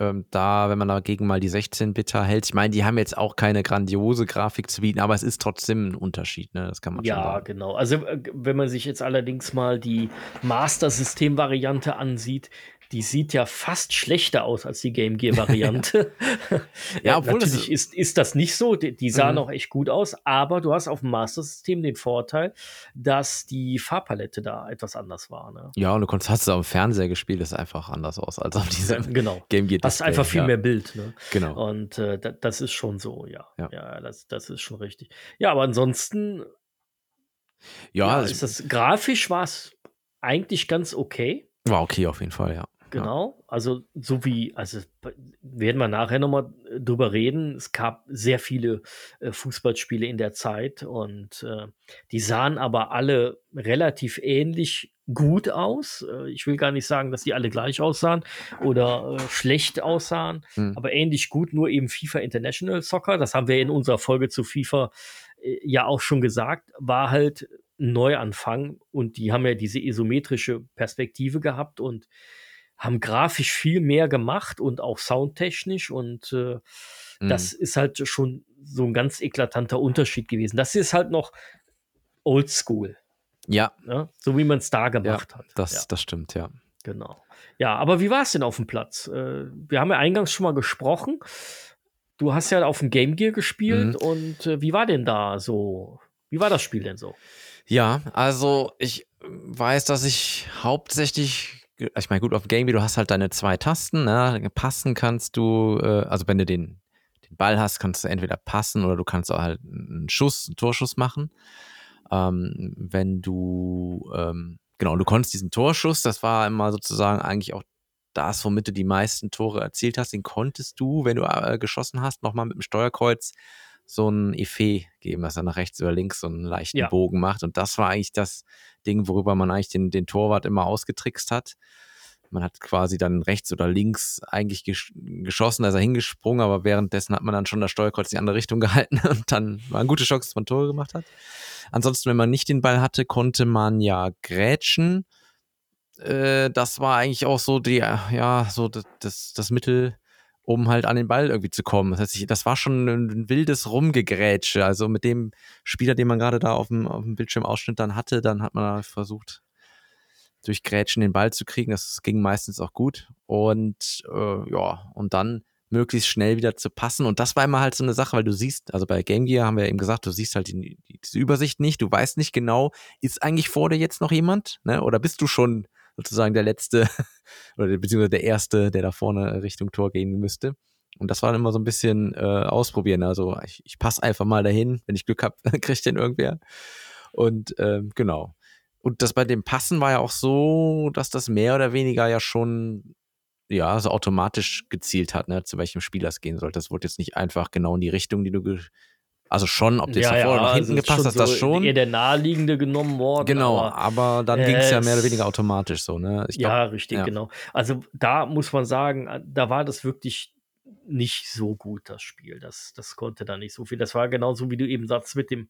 ähm, da, wenn man dagegen mal die 16-Bitter hält, ich meine, die haben jetzt auch keine grandiose Grafik zu bieten, aber es ist trotzdem ein Unterschied, ne? Das kann man schon Ja, sagen. genau. Also, äh, wenn man sich jetzt allerdings mal die Master-System-Variante ansieht, die sieht ja fast schlechter aus als die Game Gear-Variante. Ja, obwohl das- natürlich ist, ist das nicht so. Die, die sah Mhm. noch echt gut aus, aber du hast auf dem Master-System den Vorteil, dass die Farbpalette da etwas anders war. Ne? Ja, und du konntest, hast es am Fernseher gespielt, das sah einfach anders aus als auf diesem Genau. Game Gear Hast einfach viel ja. mehr Bild. Ne? Genau. Und äh, da, das ist schon so, ja. Ja. Ja, das, das ist schon richtig. Ja, aber ansonsten Ja, ja, ist das grafisch war es eigentlich ganz okay. war okay auf jeden Fall, ja. Genau, also so wie, also werden wir nachher nochmal drüber reden. Es gab sehr viele äh, Fußballspiele in der Zeit und äh, die sahen aber alle relativ ähnlich gut aus. Äh, ich will gar nicht sagen, dass die alle gleich aussahen oder äh, schlecht aussahen, Hm. aber ähnlich gut, nur eben FIFA International Soccer. Das haben wir in unserer Folge zu FIFA äh, ja auch schon gesagt, war halt ein Neuanfang und die haben ja diese isometrische Perspektive gehabt und haben grafisch viel mehr gemacht und auch soundtechnisch und äh, Mhm. das ist halt schon so ein ganz eklatanter Unterschied gewesen. Das ist halt noch oldschool, Ja, ne? so wie man es da ja gemacht hat. das, ja, das stimmt, ja. genau. Ja, aber wie war es denn auf dem Platz? Äh, wir haben ja eingangs schon mal gesprochen. du hast ja auf dem Game Gear gespielt mhm. und äh, wie war denn da so? Wie war das Spiel denn so? Ja, also ich weiß, dass ich hauptsächlich, ich meine, gut, auf Game Gear, du hast halt deine zwei Tasten, ne? passen kannst du, äh, also wenn du den, den Ball hast, kannst du entweder passen oder du kannst auch halt einen Schuss, einen Torschuss machen. Ähm, wenn du, ähm, genau, du konntest diesen Torschuss, das war immer sozusagen eigentlich auch das, womit du die meisten Tore erzielt hast, den konntest du, wenn du äh, geschossen hast, nochmal mit dem Steuerkreuz so ein Effet geben, dass er nach rechts oder links so einen leichten ja. Bogen macht. Und das war eigentlich das Ding, worüber man eigentlich den, den Torwart immer ausgetrickst hat. Man hat quasi dann rechts oder links eigentlich gesch geschossen, da ist er hingesprungen, aber währenddessen hat man dann schon das Steuerkreuz in die andere Richtung gehalten und dann war eine gute Chance, dass man Tore gemacht hat. Ansonsten, wenn man nicht den Ball hatte, konnte man ja grätschen. Äh, das war eigentlich auch so die, ja, so das, das, das Mittel, um halt an den Ball irgendwie zu kommen. Das heißt, das war schon ein wildes Rumgegrätsche. Also mit dem Spieler, den man gerade da auf dem, auf dem Bildschirmausschnitt dann hatte, dann hat man versucht, durch Grätschen den Ball zu kriegen. Das ging meistens auch gut. Und äh, ja, und dann möglichst schnell wieder zu passen. Und das war immer halt so eine Sache, weil du siehst, also bei Game Gear haben wir eben gesagt, du siehst halt die, die, diese Übersicht nicht, du weißt nicht genau, ist eigentlich vor dir jetzt noch jemand? Ne? Oder bist du schon sozusagen der letzte oder beziehungsweise der erste, der da vorne Richtung Tor gehen müsste? Und das war dann immer so ein bisschen äh, ausprobieren. Also ich, ich passe einfach mal dahin, wenn ich Glück habe, kriegt den irgendwer. Und ähm, genau. Und das bei dem Passen war ja auch so, dass das mehr oder weniger ja schon ja, so automatisch gezielt hat, ne, zu welchem Spieler es gehen sollte. Das wurde jetzt nicht einfach genau in die Richtung, die du also schon, ob du jetzt ja, nach vorne ja, nach hinten also gepasst hast, so das schon. Eher der naheliegende genommen worden. Genau, aber, aber, dann äh, ging es ja mehr oder weniger automatisch so, ne? Glaub, ja, richtig, ja. genau. Also da muss man sagen, da war das wirklich nicht so gut, das Spiel. Das, das konnte da nicht so viel. Das war genauso, wie du eben sagst, mit dem,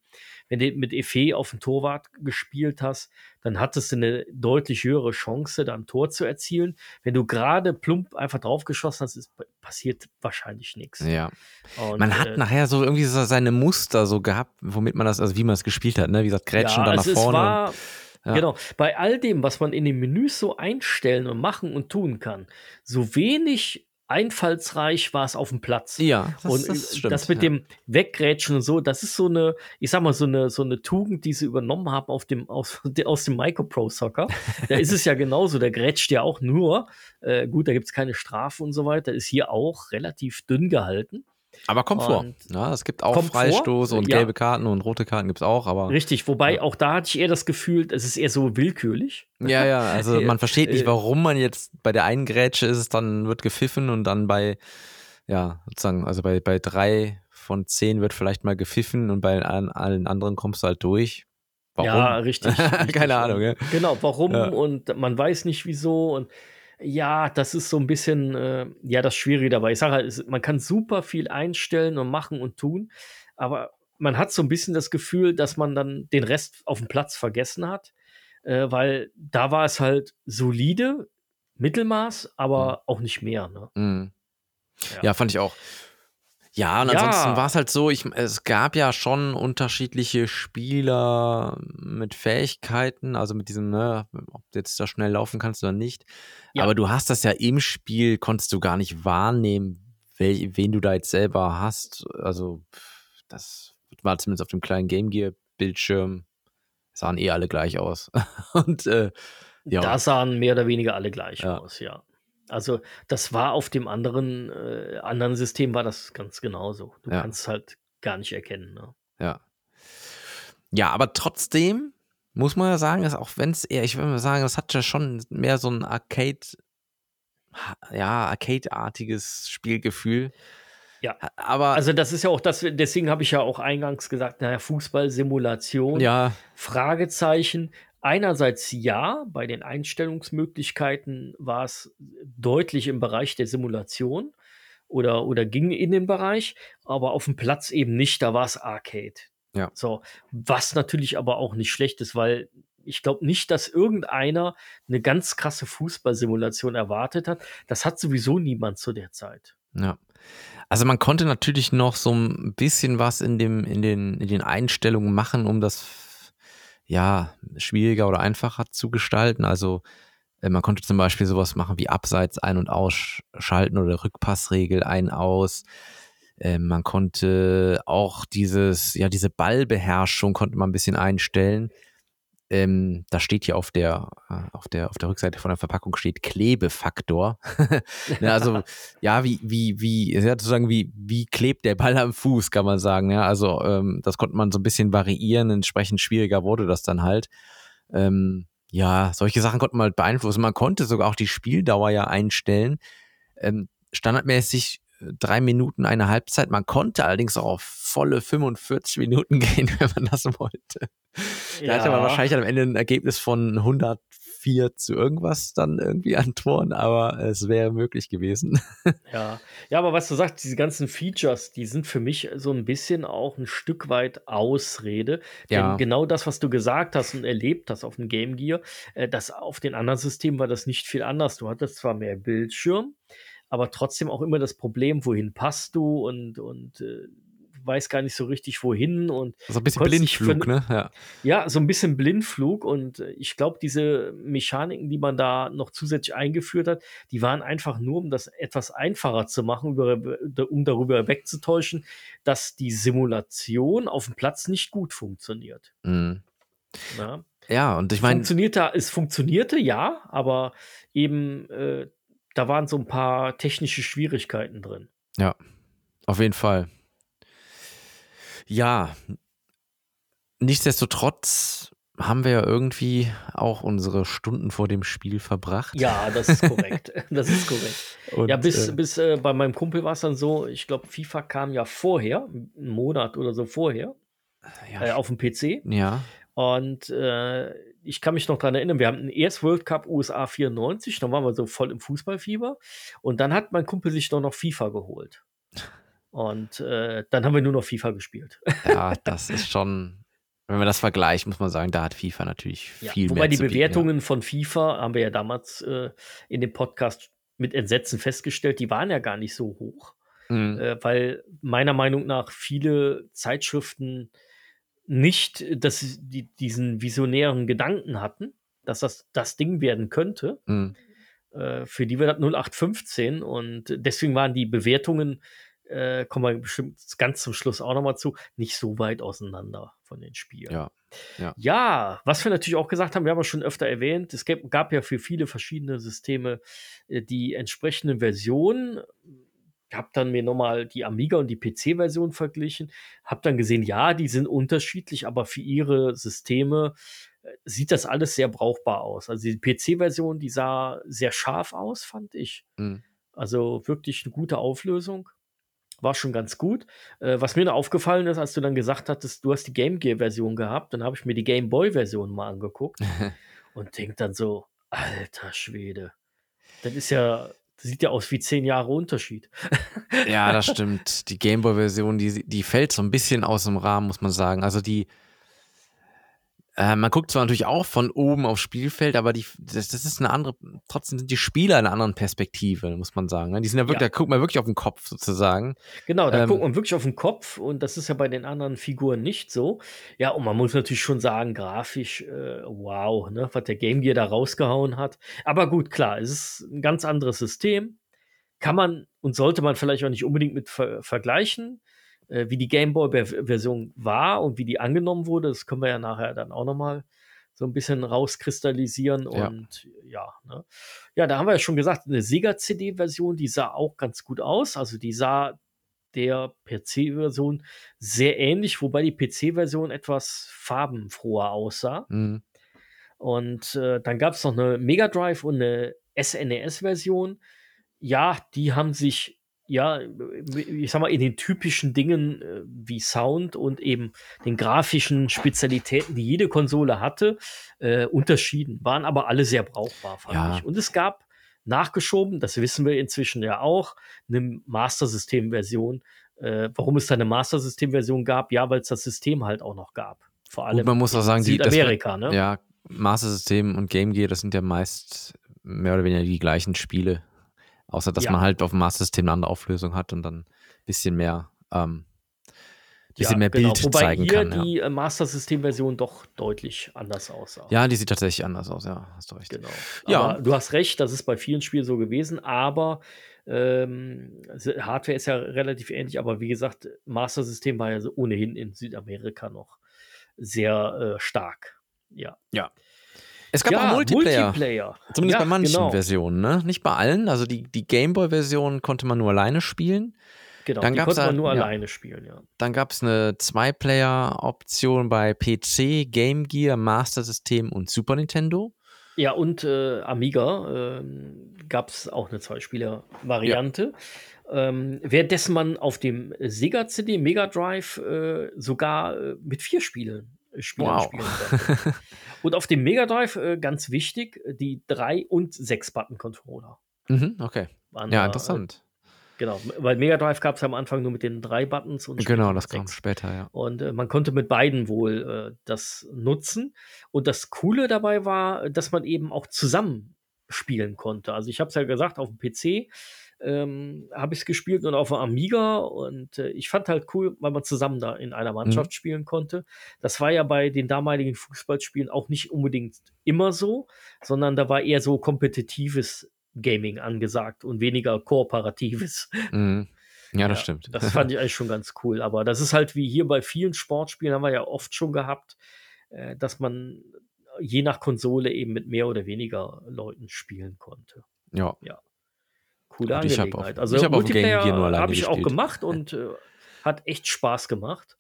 wenn du mit Efe auf dem Torwart gespielt hast, dann hattest du eine deutlich höhere Chance, da ein Tor zu erzielen. Wenn du gerade plump einfach draufgeschossen hast, ist passiert wahrscheinlich nichts. Ja. Und, man hat äh, nachher so irgendwie so seine Muster so gehabt, womit man das, also wie man es gespielt hat, ne? Wie gesagt, Grätschen ja, dann es, nach vorne. War, und, ja. Genau, bei all dem, was man in den Menüs so einstellen und machen und tun kann, so wenig einfallsreich war es auf dem Platz. Ja, das, und das stimmt. das mit ja. dem Weggrätschen und so, das ist so eine, ich sag mal, so eine, so eine Tugend, die sie übernommen haben auf dem, aus, aus dem Micro-Pro Soccer. da ist es ja genauso, der grätscht ja auch nur. Äh, gut, da gibt es keine Strafe und so weiter, ist hier auch relativ dünn gehalten. Aber kommt vor. Und Ja, es gibt auch kommt Freistoß vor, und ja. gelbe Karten und rote Karten gibt es auch, aber. Richtig, wobei auch da hatte ich eher das Gefühl, es ist eher so willkürlich. Ja, ja, also man versteht nicht, äh, warum man jetzt bei der einen Grätsche ist dann, wird gepfiffen und dann bei, ja, sozusagen, also bei, bei drei von zehn wird vielleicht mal gepfiffen und bei allen, allen anderen kommst du halt durch. Warum? Ja, richtig. richtig. Keine Ahnung, ja. Genau, warum Ja. und man weiß nicht wieso und ja, das ist so ein bisschen äh, ja das Schwierige dabei. Ich sage halt, es, man kann super viel einstellen und machen und tun, aber man hat so ein bisschen das Gefühl, dass man dann den Rest auf dem Platz vergessen hat, äh, weil da war es halt solide, Mittelmaß, aber auch nicht mehr. Ne? Mhm. Ja. Ja, fand ich auch. Ja, und Ja. ansonsten war es halt so, ich, es gab ja schon unterschiedliche Spieler mit Fähigkeiten, also mit diesem, ne, ob du jetzt da schnell laufen kannst oder nicht. Ja. Aber du hast das ja im Spiel, konntest du gar nicht wahrnehmen, wel, wen du da jetzt selber hast. Also, das war zumindest auf dem kleinen Game Gear Bildschirm, sahen eh alle gleich aus. und äh, ja, Da sahen mehr oder weniger alle gleich Ja. aus, ja. Also das war auf dem anderen, äh, anderen System war das ganz genauso. Du Ja. kannst es halt gar nicht erkennen. Ne? Ja. Ja, aber trotzdem muss man ja sagen, dass auch wenn es eher, ich würde mal sagen, das hat ja schon mehr so ein Arcade, ja, Arcade-artiges Spielgefühl. Ja. Aber Also das ist ja auch das, deswegen habe ich ja auch eingangs gesagt, naja, Fußballsimulation, ja, Fragezeichen. Einerseits ja, bei den Einstellungsmöglichkeiten war es deutlich im Bereich der Simulation oder, oder ging in den Bereich, aber auf dem Platz eben nicht, da war es Arcade. Ja. So, was natürlich aber auch nicht schlecht ist, weil ich glaube nicht, dass irgendeiner eine ganz krasse Fußballsimulation erwartet hat. Das hat sowieso niemand zu der Zeit. ja. Also man konnte natürlich noch so ein bisschen was in dem, in den, in den Einstellungen machen, um das ja schwieriger oder einfacher zu gestalten. Also äh, man konnte zum Beispiel sowas machen wie Abseits ein- und ausschalten oder Rückpassregel ein, aus. Äh, man konnte auch dieses, ja, diese Ballbeherrschung konnte man ein bisschen einstellen. Ähm, da steht hier auf der, äh, auf der, auf der Rückseite von der Verpackung steht Klebefaktor. ja, also, ja, wie, wie, wie, ja, sozusagen, wie, wie klebt der Ball am Fuß, kann man sagen. Ja, also, ähm, das konnte man so ein bisschen variieren. Entsprechend schwieriger wurde das dann halt. Ähm, ja, solche Sachen konnte man halt beeinflussen. Man konnte sogar auch die Spieldauer ja einstellen. Ähm, standardmäßig drei Minuten eine Halbzeit. Man konnte allerdings auch auf volle 45 Minuten gehen, wenn man das wollte. Ja. Da hatte man wahrscheinlich am Ende ein Ergebnis von 104 zu irgendwas dann irgendwie an Toren, aber es wäre möglich gewesen. Ja. ja, aber was du sagst, diese ganzen Features, die sind für mich so ein bisschen auch ein Stück weit Ausrede. Ja. Denn genau das, was du gesagt hast und erlebt hast auf dem Game Gear, äh, das auf den anderen Systemen war das nicht viel anders. Du hattest zwar mehr Bildschirm, aber trotzdem auch immer das Problem, wohin passt du und, und äh, weiß gar nicht so richtig, wohin. Und so ein bisschen Blindflug, ne? Ja. ja, so ein bisschen Blindflug. Und äh, ich glaube, diese Mechaniken, die man da noch zusätzlich eingeführt hat, die waren einfach nur, um das etwas einfacher zu machen, um darüber wegzutäuschen, dass die Simulation auf dem Platz nicht gut funktioniert. Mhm. Ja. ja, und ich meine. Funktionierte, es funktionierte, ja, aber eben äh, da waren so ein paar technische Schwierigkeiten drin. Ja, auf jeden Fall. Ja, nichtsdestotrotz haben wir ja irgendwie auch unsere Stunden vor dem Spiel verbracht. Ja, das ist korrekt. das ist korrekt. Und, ja, bis, äh, bis äh, bei meinem Kumpel war es dann so, ich glaube, FIFA kam ja vorher, einen Monat oder so vorher, ja, äh, auf dem PC. Ja. Und äh, ich kann mich noch daran erinnern, wir haben den erst World Cup USA 94, dann waren wir so voll im Fußballfieber. Und dann hat mein Kumpel sich doch noch FIFA geholt. Und äh, dann haben wir nur noch FIFA gespielt. Ja, das ist schon, wenn man das vergleicht, muss man sagen, da hat FIFA natürlich ja, viel wobei mehr. Wobei die Bewertungen bieten, ja. von FIFA haben wir ja damals äh, in dem Podcast mit Entsetzen festgestellt, die waren ja gar nicht so hoch. Mhm. Äh, weil meiner Meinung nach viele Zeitschriften nicht dass die, diesen visionären Gedanken hatten, dass das das Ding werden könnte. Mhm. Äh, für die wir das 0815 und deswegen waren die Bewertungen, äh, kommen wir bestimmt ganz zum Schluss auch nochmal zu, nicht so weit auseinander von den Spielen. Ja. Ja. ja, was wir natürlich auch gesagt haben, wir haben es schon öfter erwähnt, es gab, gab ja für viele verschiedene Systeme äh, die entsprechenden Versionen habe dann mir nochmal die Amiga und die PC-Version verglichen, habe dann gesehen, ja, die sind unterschiedlich, aber für ihre Systeme äh, sieht das alles sehr brauchbar aus. Also die PC-Version, die sah sehr scharf aus, fand ich. Mhm. Also wirklich eine gute Auflösung. War schon ganz gut. Äh, was mir noch aufgefallen ist, als du dann gesagt hattest, du hast die Game Gear-Version gehabt, dann habe ich mir die Game Boy-Version mal angeguckt und denke dann so, alter Schwede. Das ist ja sieht ja aus wie zehn Jahre Unterschied. ja, das stimmt. Die Gameboy-Version, die, die fällt so ein bisschen aus dem Rahmen, muss man sagen. Also die, äh, man guckt zwar natürlich auch von oben aufs Spielfeld, aber die, das, das, ist eine andere, trotzdem sind die Spieler in einer anderen Perspektive, muss man sagen. Ne? Die sind ja wirklich, ja. da guckt man wirklich auf den Kopf sozusagen. Genau, da ähm, guckt man wirklich auf den Kopf und das ist ja bei den anderen Figuren nicht so. Ja, und man muss natürlich schon sagen, grafisch, äh, wow, ne, was der Game Gear da rausgehauen hat. Aber gut, klar, es ist ein ganz anderes System. Kann man und sollte man vielleicht auch nicht unbedingt mit ver vergleichen äh, wie die Gameboy-Version war und wie die angenommen wurde. Das können wir ja nachher dann auch nochmal so ein bisschen rauskristallisieren. Ja. Und ja, ne? ja, da haben wir ja schon gesagt, eine Sega-CD-Version, die sah auch ganz gut aus. Also die sah der PC-Version sehr ähnlich, wobei die PC-Version etwas farbenfroher aussah. Mhm. Und äh, dann gab es noch eine Mega Drive und eine SNES-Version. Ja, die haben sich ja, ich sag mal, in den typischen Dingen äh, wie Sound und eben den grafischen Spezialitäten, die jede Konsole hatte, äh, unterschieden, waren aber alle sehr brauchbar, fand ja. ich. Und es gab nachgeschoben, das wissen wir inzwischen ja auch, eine Master System-Version. Äh, warum es da eine Master System-Version gab? Ja, weil es das System halt auch noch gab. Vor allem Gut, man muss auch sagen, Südamerika, die, das, ne? Ja, Master System und Game Gear, das sind ja meist mehr oder weniger die gleichen Spiele. Außer, dass ja. man halt auf dem Master System eine andere Auflösung hat und dann ein bisschen mehr, ähm, bisschen ja, mehr genau. Bild Wobei zeigen hier kann. die ja. Äh, Master System-Version doch deutlich anders aussah. Ja, die sieht tatsächlich anders aus, ja, hast du recht. Genau. Ja. Aber du hast recht, das ist bei vielen Spielen so gewesen, aber Ähm, Hardware ist ja relativ ähnlich, aber wie gesagt, Master System war ja ohnehin in Südamerika noch sehr äh, stark. Ja. Ja. Es gab ja, auch Multiplayer. Multiplayer. Zumindest ja, bei manchen genau. Versionen, ne? Nicht bei allen. Also die, die Gameboy-Version konnte man nur alleine spielen. Genau, Dann die gab's konnte man nur ja. alleine spielen, ja. Dann gab es eine Zwei-Player-Option bei PC, Game Gear, Master System und Super Nintendo. Ja, und äh, Amiga ähm, gab es auch eine Zwei-Spieler-Variante. Ähm, währenddessen man auf dem Sega CD Mega Drive äh, sogar äh, mit vier Spielen, äh, Spielern Wow. spielen konnte. und auf dem Mega Drive, äh, ganz wichtig, die drei und sechs Button-Controller. Mhm, okay. waren Ja, da, interessant. Äh, genau, weil Mega Drive gab es am Anfang nur mit den drei Buttons und Genau, das kam später, ja. Und äh, man konnte mit beiden wohl äh, das nutzen. Und das Coole dabei war, dass man eben auch zusammen spielen konnte. Also ich habe es ja gesagt, auf dem PC ähm, habe ich es gespielt und auf dem Amiga. Und äh, ich fand halt cool, weil man zusammen da in einer Mannschaft spielen konnte. Das war ja bei den damaligen Fußballspielen auch nicht unbedingt immer so, sondern da war eher so kompetitives Gaming angesagt und weniger kooperatives. Mhm. Ja, das Ja, stimmt. Das fand ich eigentlich schon ganz cool. Aber das ist halt wie hier bei vielen Sportspielen, haben wir ja oft schon gehabt, äh, dass man je nach Konsole eben mit mehr oder weniger Leuten spielen konnte. ja. Coole Und ich Angelegenheit. auf- also ich auf dem Game Multiplayer habe ich auch gespielt. gemacht und äh, hat echt Spaß gemacht.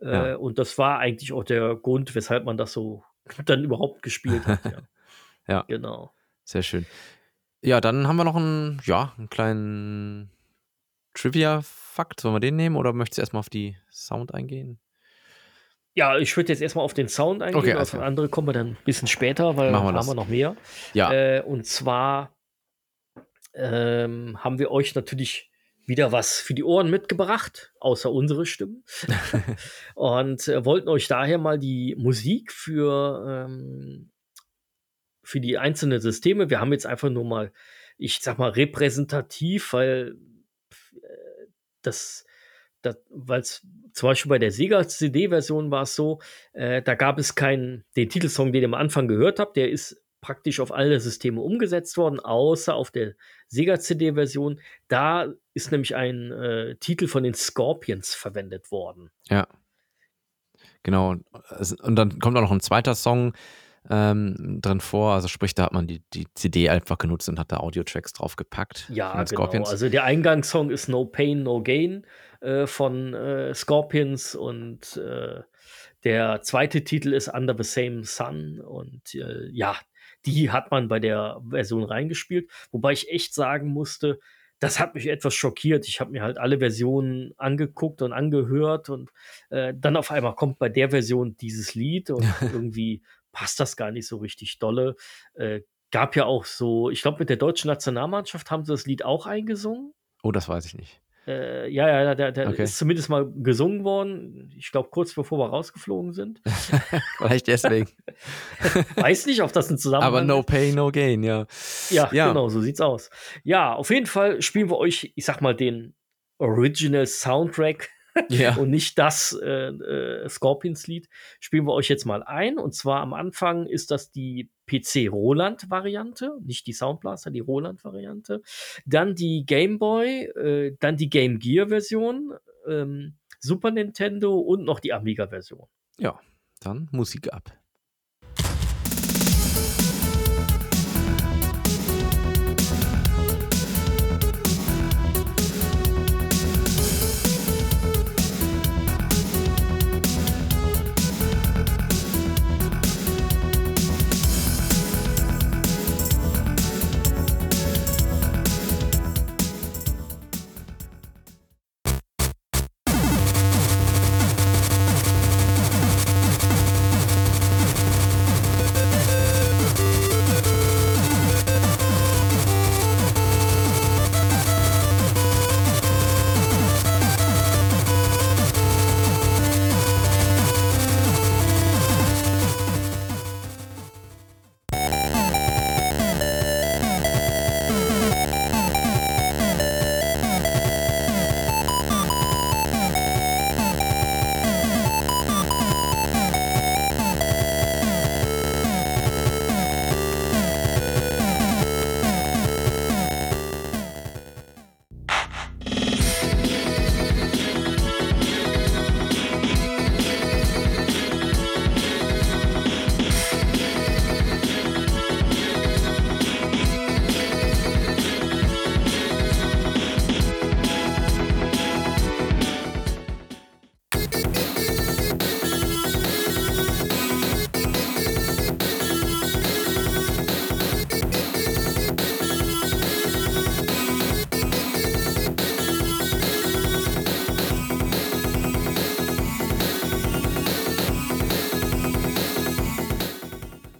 Äh, Ja. Und das war eigentlich auch der Grund, weshalb man das so dann überhaupt gespielt hat. Ja. Ja. Genau. Sehr schön. Ja, dann haben wir noch einen, ja, einen kleinen Trivia-Fakt. Sollen wir den nehmen oder möchtest du erstmal auf die Sound eingehen? Ja, ich würde jetzt erstmal auf den Sound eingehen. Okay, auf alles klar. andere kommen wir dann ein bisschen später, weil wir haben wir noch mehr. Ja, Äh, und zwar ähm, haben wir euch natürlich wieder was für die Ohren mitgebracht, außer unsere Stimmen. und äh, wollten euch daher mal die Musik für, ähm, für die einzelnen Systeme, wir haben jetzt einfach nur mal, ich sag mal, repräsentativ, weil äh, das, das weil es zum Beispiel bei der Sega CD-Version war es so, äh, da gab es keinen, den Titelsong, den ihr am Anfang gehört habt, der ist praktisch auf alle Systeme umgesetzt worden, außer auf der Sega CD-Version. Da ist nämlich ein äh, Titel von den Scorpions verwendet worden. ja. Genau. Und dann kommt auch noch ein zweiter Song ähm, drin vor. Also sprich, da hat man die, die CD einfach genutzt und hat da Audio-Tracks draufgepackt. Ja, von den genau. Scorpions. Also der Eingangssong ist No Pain, No Gain äh, von äh, Scorpions und äh, der zweite Titel ist Under the Same Sun und äh, ja, die hat man bei der Version reingespielt, wobei ich echt sagen musste, das hat mich etwas schockiert. Ich habe mir halt alle Versionen angeguckt und angehört und äh, dann auf einmal kommt bei der Version dieses Lied und irgendwie passt das gar nicht so richtig dolle. Äh, gab ja auch so, ich glaube, mit der deutschen Nationalmannschaft haben sie das Lied auch eingesungen. oh, das weiß ich nicht. Äh, ja, ja, der, der Okay. ist zumindest mal gesungen worden. Ich glaube, kurz bevor wir rausgeflogen sind. Vielleicht deswegen. Weiß nicht, ob das ein Zusammenhang Aber no ist. pay, no gain, ja. Ja, Ja. genau, so sieht's aus. Ja, auf jeden Fall spielen wir euch, ich sag mal, den Original Soundtrack Ja. und nicht das äh, äh, Scorpions-Lied. Spielen wir euch jetzt mal ein. Und zwar am Anfang ist das die PC Roland-Variante, nicht die Soundblaster, die Roland-Variante. Dann die Game Boy, äh, dann die Game Gear-Version, ähm, Super Nintendo und noch die Amiga-Version. ja, dann Musik ab.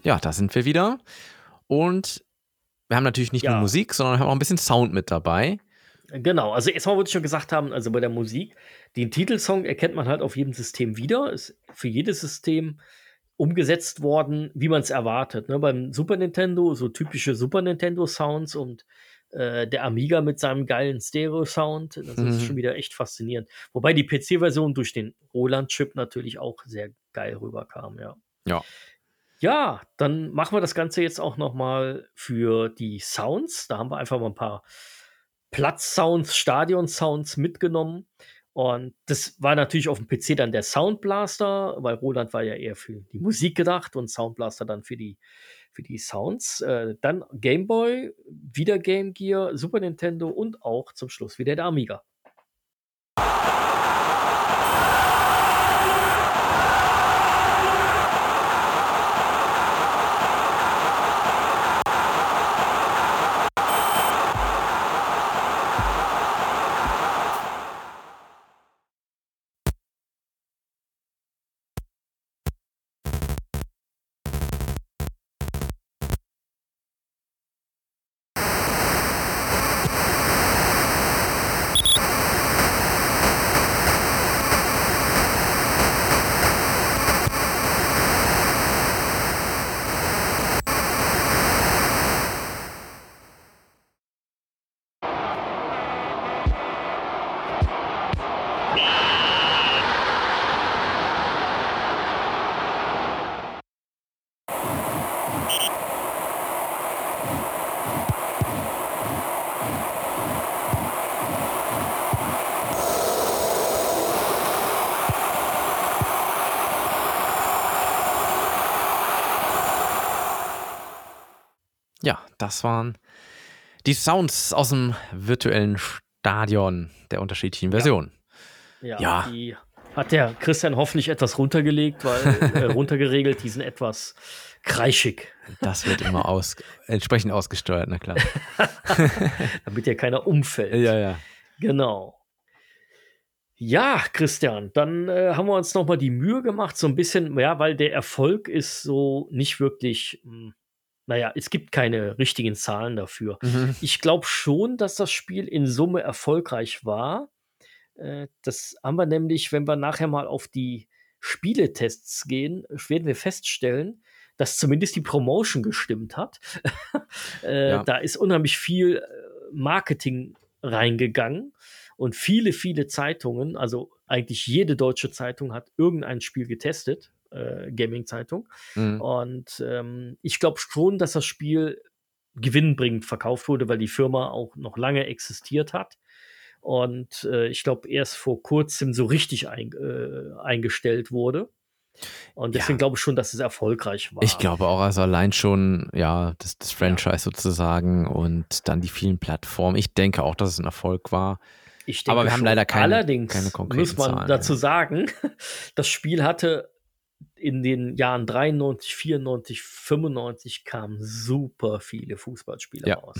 Ja, da sind wir wieder. Und wir haben natürlich nicht Ja. nur Musik, sondern haben auch ein bisschen Sound mit dabei. Genau, also erstmal wollte ich schon gesagt haben, also bei der Musik, den Titelsong erkennt man halt auf jedem System wieder. Ist für jedes System umgesetzt worden, wie man es erwartet. Ne? Beim Super Nintendo so typische Super Nintendo Sounds und äh, der Amiga mit seinem geilen Stereo-Sound. Das Mhm. ist schon wieder echt faszinierend. Wobei die PC-Version durch den Roland-Chip natürlich auch sehr geil rüberkam, ja. Ja. Ja, dann machen wir das Ganze jetzt auch noch mal für die Sounds. Da haben wir einfach mal ein paar Platz-Sounds, Stadion-Sounds mitgenommen. Und das war natürlich auf dem PC dann der Sound Blaster, weil Roland war ja eher für die Musik gedacht und Sound Blaster dann für die, für die Sounds. Äh, dann Game Boy, wieder Game Gear, Super Nintendo und auch zum Schluss wieder der Amiga. Das waren die Sounds aus dem virtuellen Stadion der unterschiedlichen Versionen. Ja, Ja. die hat der Christian hoffentlich etwas runtergelegt, weil äh, runtergeregelt, die sind etwas kreischig, Das wird immer aus, entsprechend ausgesteuert, na klar. damit ja keiner umfällt. ja, ja. Genau. Ja, Christian, dann äh, haben wir uns noch mal die Mühe gemacht, so ein bisschen, ja, weil der Erfolg ist so nicht wirklich, mh, naja, es gibt keine richtigen Zahlen dafür. Mhm. Ich glaube schon, dass das Spiel in Summe erfolgreich war. Äh, das haben wir nämlich, wenn wir nachher mal auf die Spieletests gehen, werden wir feststellen, dass zumindest die Promotion gestimmt hat. äh, Ja. Da ist unheimlich viel äh, Marketing reingegangen und viele, viele Zeitungen, also eigentlich jede deutsche Zeitung hat irgendein Spiel getestet, äh, Gaming-Zeitung. Mhm. Und ähm, ich glaube schon, dass das Spiel gewinnbringend verkauft wurde, weil die Firma auch noch lange existiert hat. Und äh, ich glaube, erst vor kurzem so richtig ein, äh, eingestellt wurde. Und Ja. deswegen glaube ich schon, dass es erfolgreich war. Ich glaube auch, also allein schon, ja, das, das Franchise sozusagen und dann die vielen Plattformen. Ich denke auch, dass es ein Erfolg war. Ich Aber wir haben schon. leider keine- Allerdings keine konkreten muss man Zahlen, dazu ja. sagen, das Spiel hatte in den Jahren 93, 94, 95 kamen super viele Fußballspiele Ja. raus.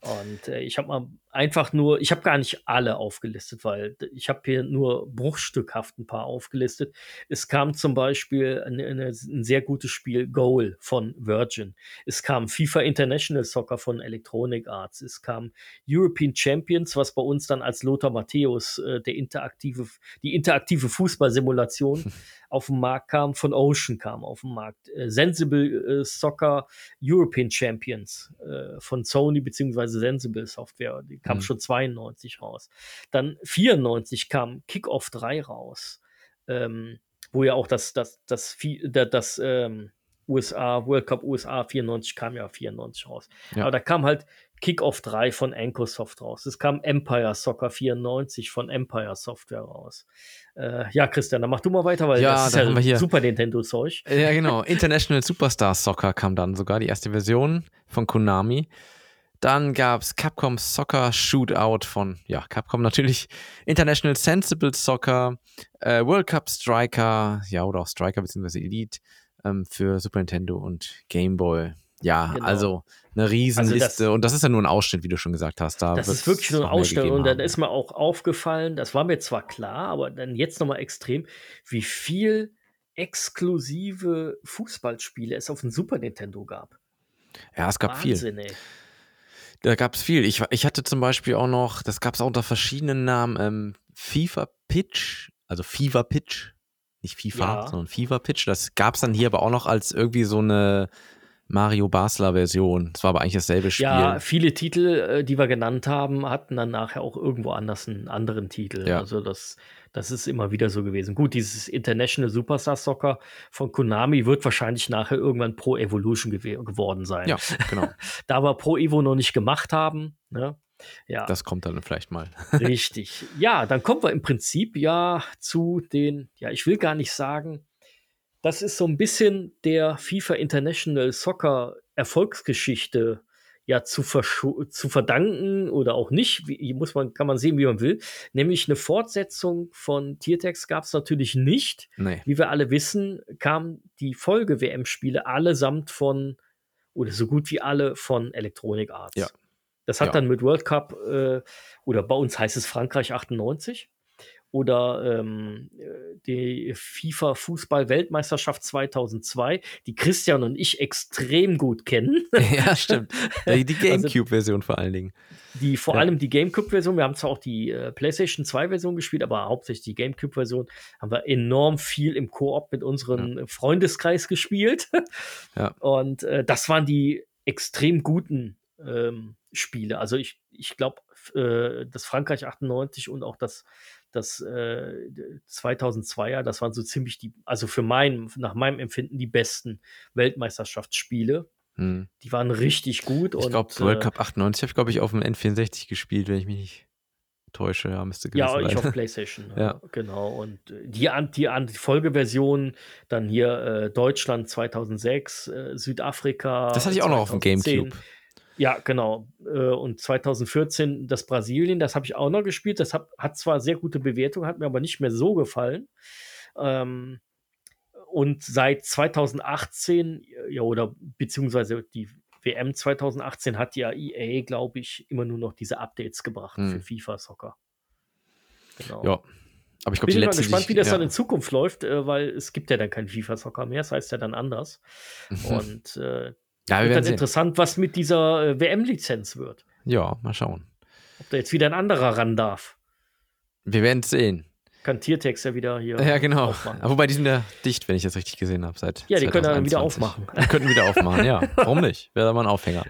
Und äh, ich habe mal einfach nur, ich habe gar nicht alle aufgelistet, weil ich habe hier nur bruchstückhaft ein paar aufgelistet. Es kam zum Beispiel eine, ein sehr gutes Spiel Goal von Virgin. Es kam FIFA International Soccer von Electronic Arts. Es kam European Champions, was bei uns dann als Lothar Matthäus äh, der interaktive, die interaktive Fußballsimulation auf den Markt kam, von Ocean kam auf den Markt. Äh, Sensible äh, Soccer European Champions äh, von Sony beziehungsweise Sensible Software, die kam Mhm. schon 92 raus. Dann 94 kam Kickoff 3 raus, ähm, wo ja auch das, das, das, Vi- da- das ähm, USA, World Cup USA 94 kam ja 94 raus. Ja. Aber da kam halt Kickoff 3 von Ancosoft raus. Es kam Empire Soccer 94 von Empire Software raus. Äh, ja, Christian, dann mach du mal weiter, weil Ja, das ist ja wir hier- Super Nintendo-Zeug. Ja, genau. International Superstar Soccer kam dann sogar, die erste Version von Konami. Dann gab es Capcom Soccer Shootout von, ja, Capcom natürlich. International Sensible Soccer, äh, World Cup Striker, ja, oder auch Striker bzw. Elite ähm, für Super Nintendo und Game Boy. Ja, Genau. also eine Riesenliste. Also das- und das ist ja nur ein Ausschnitt, wie du schon gesagt hast. Da Das ist wirklich nur Ausstellung. gegeben Und dann haben. ist mir auch aufgefallen, das war mir zwar klar, aber dann jetzt nochmal extrem, wie viel exklusive Fußballspiele es auf dem Super Nintendo gab. Ja, es gab Wahnsinn, viel. ey. Da gab es viel. Ich, ich hatte zum Beispiel auch noch, das gab es auch unter verschiedenen Namen, ähm, FIFA Pitch, also Fever Pitch. Nicht FIFA, Ja. sondern Fever Pitch. Das gab es dann hier aber auch noch als irgendwie so eine Mario Basler Version. Das war aber eigentlich dasselbe Spiel. Ja, viele Titel, äh, die wir genannt haben, hatten dann nachher auch irgendwo anders einen anderen Titel. Ja. Also das, das ist immer wieder so gewesen. Gut, dieses International Superstar Soccer von Konami wird wahrscheinlich nachher irgendwann Pro Evolution gew geworden sein. ja, genau. Da wir Pro Evo noch nicht gemacht haben, ne? Ja, Das kommt dann vielleicht mal. richtig. Ja, dann kommen wir im Prinzip ja zu den, ja, ich will gar nicht sagen, das ist so ein bisschen der FIFA International Soccer Erfolgsgeschichte ja zu, zu verdanken oder auch nicht, wie, muss man, kann man sehen, wie man will. Nämlich eine Fortsetzung von Tiertex gab es natürlich nicht. Nee. Wie wir alle wissen, kamen die Folge-WM-Spiele allesamt von, oder so gut wie alle von Electronic Arts. Ja. Das hat Ja. dann mit World Cup, äh, oder bei uns heißt es Frankreich 98, oder ähm, äh, die FIFA Fußball-Weltmeisterschaft 2002, die Christian und ich extrem gut kennen. ja, stimmt. Die, Also- Gamecube-Version vor allen Dingen. Die vor Ja. allem die GameCube-Version, wir haben zwar auch die äh, PlayStation 2-Version gespielt, aber hauptsächlich die GameCube-Version haben wir enorm viel im Koop mit unserem Freundeskreis gespielt. Ja. Und äh, das waren die extrem guten ähm, Spiele. Also ich, ich glaube, äh, das Frankreich 98 und auch das, das äh, 2002er, das waren so ziemlich die, also für mein, nach meinem Empfinden die besten Weltmeisterschaftsspiele. Hm. Die waren richtig gut. Ich glaube, World äh, Cup 98 habe ich, glaube ich, auf dem N64 gespielt, wenn ich mich nicht täusche. Ja, müsste Ja, ich sein. auf PlayStation. Ja. ja. Genau. Und äh, die, die, die Folgeversion, dann hier äh, Deutschland 2006, äh, Südafrika. Das hatte ich auch noch auf dem 2010. Gamecube. Ja, genau. Äh, und 2014 das Brasilien, das habe ich auch noch gespielt. Das hat, hat zwar sehr gute Bewertungen, hat mir aber nicht mehr so gefallen. Ähm, und seit 2018, ja, oder beziehungsweise die WM 2018 hat ja EA, glaube ich, immer nur noch diese Updates gebracht Hm. für FIFA Soccer. Genau. Ja. Aber ich glaube, Bin ich mal gespannt, ich- wie das ja. dann in Zukunft läuft, äh, weil es gibt ja dann kein FIFA-Soccer mehr, das heißt ja dann anders. Und äh, Ja, wir wird dann sehen. interessant, was mit dieser äh, WM-Lizenz wird. Ja, mal schauen. Ob da jetzt wieder ein anderer ran darf. Wir werden es sehen. Kann Tiertex ja wieder hier Ja, genau. aufmachen. Wobei die sind ja dicht, wenn ich das richtig gesehen habe. Seit Ja, die können dann wieder 2021. aufmachen. Die könnten wieder aufmachen, ja. Warum nicht? Wäre mal ein Aufhänger.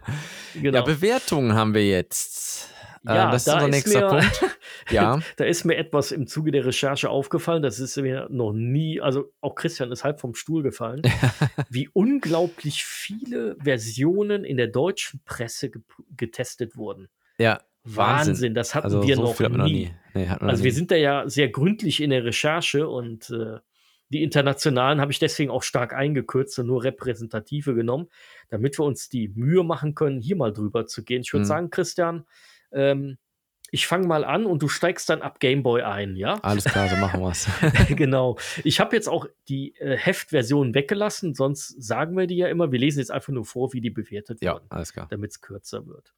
Genau. Ja, Bewertungen haben wir jetzt. Ja, äh, das ist da unser ist nächster mir- Punkt. Ja, Da ist mir etwas im Zuge der Recherche aufgefallen, das ist mir noch nie, also auch Christian ist halb vom Stuhl gefallen, wie unglaublich viele Versionen in der deutschen Presse ge getestet wurden. ja. Wahnsinn, Wahnsinn. das hatten Also wir, so noch, viel nie. noch nie. Nee, Also noch wir nie. sind da ja sehr gründlich in der Recherche und äh, die internationalen habe ich deswegen auch stark eingekürzt und nur repräsentative genommen, damit wir uns die Mühe machen können, hier mal drüber zu gehen. Ich würde Mhm. sagen, Christian, ähm, ich fange mal an und du steigst dann ab Gameboy ein, ja? Alles klar, so machen wir es. genau. Ich habe jetzt auch die äh, Heftversion weggelassen, sonst sagen wir die ja immer. Wir lesen jetzt einfach nur vor, wie die bewertet ja, wurden alles klar. damit es kürzer wird.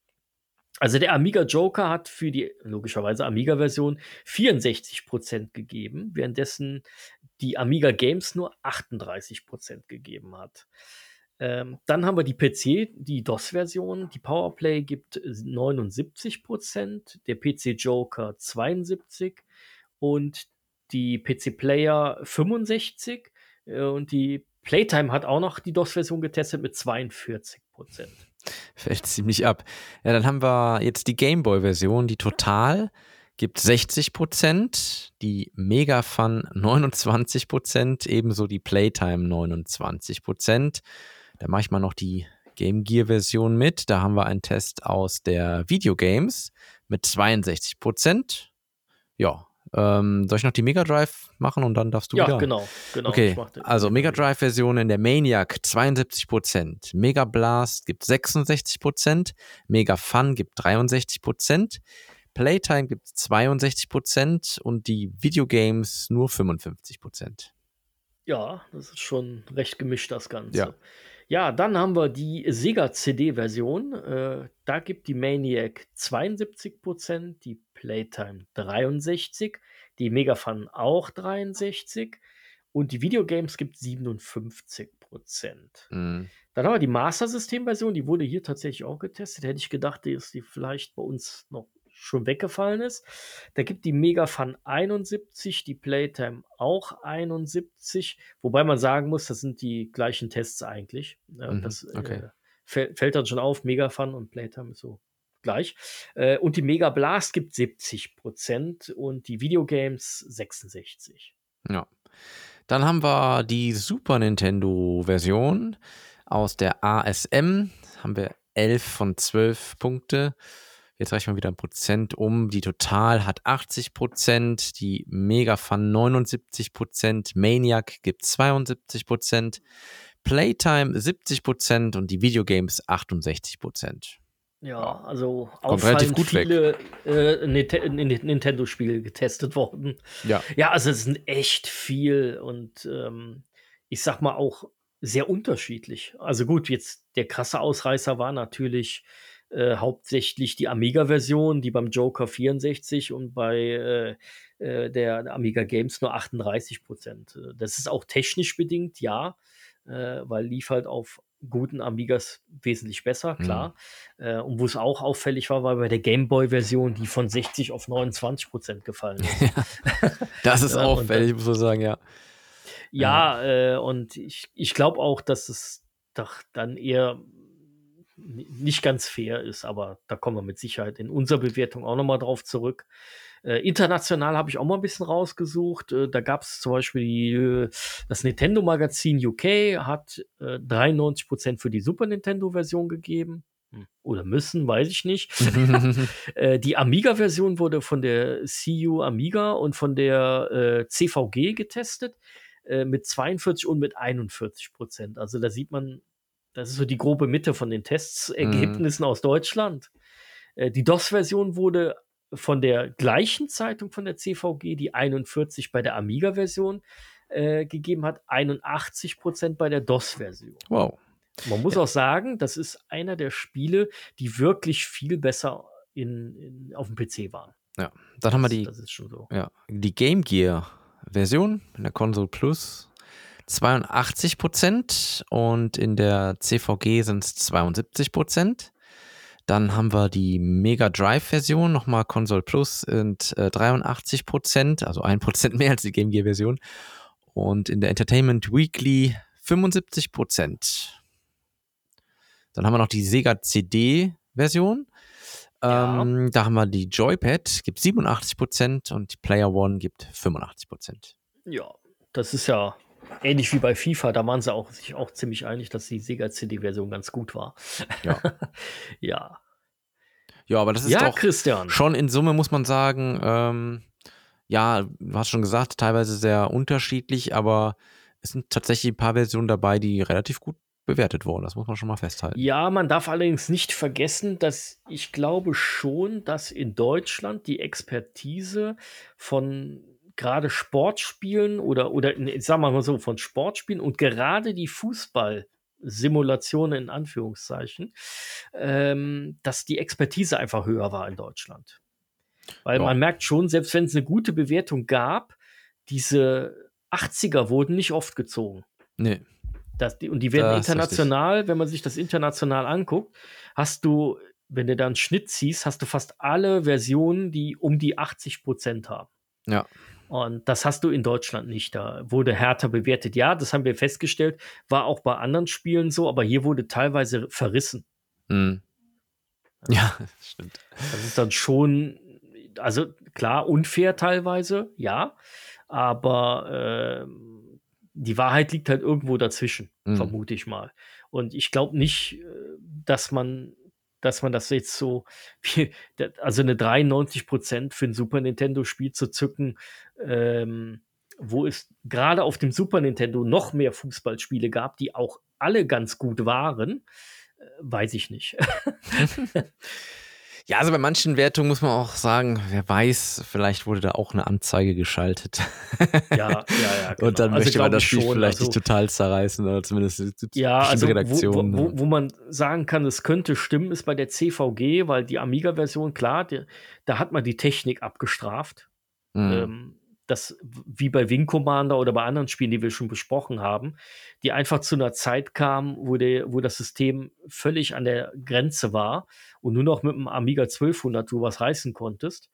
Also der Amiga Joker hat für die logischerweise Amiga-Version 64% gegeben, währenddessen die Amiga Games nur 38% gegeben hat. Ähm, dann haben wir die PC, die DOS-Version. Die Powerplay gibt 79%, der PC Joker 72% und die PC Player 65%. Äh, Und die Playtime hat auch noch die DOS-Version getestet mit 42%. Fällt ziemlich ab. Ja, dann haben wir jetzt die Gameboy-Version, die Total gibt 60%, die Mega Fun 29%, ebenso die Playtime 29%. Da mache ich mal noch die Game Gear-Version mit. Da haben wir einen Test aus der Videogames mit 62%. Ja, ähm, soll ich noch die Mega Drive machen und dann darfst du ja, wieder? genau, genau. Okay, also Mega Drive-Version in der Maniac 72%, Mega Blast gibt 66%, Mega Fun gibt 63%, Playtime gibt 62% und die Videogames nur 55%. Ja, das ist schon recht gemischt, das Ganze. Ja. Ja, dann haben wir die Sega CD-Version. Äh, da gibt die Maniac 72%, die Playtime 63%, die Mega Fun auch 63% und die Videogames gibt 57 Prozent. Mhm. Dann haben wir die Master System-Version, die wurde hier tatsächlich auch getestet. Hätte ich gedacht, dass die vielleicht bei uns noch schon weggefallen ist. Da gibt die Mega Fun 71, die Playtime auch 71, wobei man sagen muss, das sind die gleichen Tests eigentlich. Ja, Mhm, das okay. äh, fällt, fällt dann schon auf, Mega Fun und Playtime ist so gleich. Äh, und die Mega Blast gibt 70 Prozent und die Videogames 66. Ja. Dann haben wir die Super Nintendo-Version aus der ASM. Haben wir 11 von 12 Punkte. Jetzt rechnen wir wieder ein Prozent um. Die Total hat 80 Prozent, die Mega Fun 79 Prozent, Maniac gibt 72 Prozent, Playtime 70 Prozent und die Videogames 68 Prozent. Ja, also Kommt relativ auffallend viele äh, Nintendo-Spiele getestet worden. Ja. Ja, also es sind echt viel und ähm, ich sag mal auch sehr unterschiedlich. Also gut, jetzt der krasse Ausreißer war natürlich äh, hauptsächlich die Amiga-Version, die beim Joker 64 und bei äh, äh, der Amiga Games nur 38 Prozent. Das ist auch technisch bedingt, ja, äh, weil lief halt auf guten Amigas wesentlich besser, klar. Äh, und wo es auch auffällig war, war bei der Gameboy-Version, die von 60 auf 29 Prozent gefallen ist. Das ist Ja, auffällig, muss man sagen, ja. Ja, äh, und ich, ich glaube auch, dass es doch dann eher nicht ganz fair ist, aber da kommen wir mit Sicherheit in unserer Bewertung auch nochmal drauf zurück. Äh, international habe ich auch mal ein bisschen rausgesucht. Äh, da gab es zum Beispiel die, äh, das Nintendo-Magazin UK hat äh, 93% für die Super Nintendo-Version gegeben. Hm, Oder müssen, weiß ich nicht. Äh, die Amiga-Version wurde von der CU Amiga und von der äh, CVG getestet mit 42 und mit 41 Prozent. Also da sieht man, das ist so die grobe Mitte von den Testergebnissen aus Deutschland. Äh, die DOS-Version wurde von der gleichen Zeitung von der CVG, die 41 bei der Amiga-Version äh, gegeben hat, 81 Prozent bei der DOS-Version. wow. Man muss auch sagen, das ist einer der Spiele, die wirklich viel besser in, in, auf dem PC waren. Ja. Dann haben wir Das- die Das ist schon so. Ja, die Game Gear Version in der Console Plus 82 Prozent und in der CVG sind es 72 Prozent. Dann haben wir die Mega Drive Version, nochmal Console Plus sind äh, 83 Prozent, also ein Prozent mehr als die Game Gear Version. Und in der Entertainment Weekly 75 Prozent. Dann haben wir noch die Sega CD Version. Ja. Ähm, da haben wir die Joypad, gibt 87 Prozent und die Player One gibt 85 Prozent. Ja, das ist ja ähnlich wie bei FIFA. Da waren sie auch, sich auch ziemlich einig, dass die Sega CD-Version ganz gut war. Ja. ja. Ja, aber das ist Ja, doch Christian. schon in Summe, muss man sagen, ähm, ja, du hast schon gesagt, teilweise sehr unterschiedlich, aber es sind tatsächlich ein paar Versionen dabei, die relativ gut bewertet wurden. Das muss man schon mal festhalten. Ja, man darf allerdings nicht vergessen, dass ich glaube schon, dass in Deutschland die Expertise von gerade Sportspielen oder, oder in- ich sag mal so, von Sportspielen und gerade die Fußball-Simulationen in Anführungszeichen, ähm, dass die Expertise einfach höher war in Deutschland. Weil Ja. man merkt schon, selbst wenn es eine gute Bewertung gab, diese 80er wurden nicht oft gezogen. Nee. Das, die, und die werden Das international, wenn man sich das international anguckt, hast du, wenn du da einen Schnitt ziehst, hast du fast alle Versionen, die um die 80 Prozent haben. Ja. Und das hast du in Deutschland nicht. Da wurde härter bewertet. Ja, das haben wir festgestellt, war auch bei anderen Spielen so, aber hier wurde teilweise verrissen. Hm. Ja, das stimmt. Das ist dann schon, also klar, unfair teilweise, ja, aber ähm, die Wahrheit liegt halt irgendwo dazwischen, Mhm. vermute ich mal. Und ich glaube nicht, äh, dass man, dass man das jetzt so, wie, also eine 93 Prozent für ein Super Nintendo-Spiel zu zücken, ähm, wo es gerade auf dem Super Nintendo noch mehr Fußballspiele gab, die auch alle ganz gut waren, äh, weiß ich nicht. Ja, also bei manchen Wertungen muss man auch sagen, wer weiß, vielleicht wurde da auch eine Anzeige geschaltet. ja, ja, ja. Genau. Und dann Also möchte man das Spiel schon, vielleicht also- nicht total zerreißen oder zumindest Ja, also wo, Redaktionen. wo, wo, wo man sagen kann, es könnte stimmen, ist bei der CVG, weil die Amiga-Version, klar, die, da hat man die Technik abgestraft. Mhm. Ähm, das wie bei Wing Commander oder bei anderen Spielen, die wir schon besprochen haben, die einfach zu einer Zeit kamen, wo, der, wo das System völlig an der Grenze war und nur noch mit dem Amiga 1200 du was reißen konntest.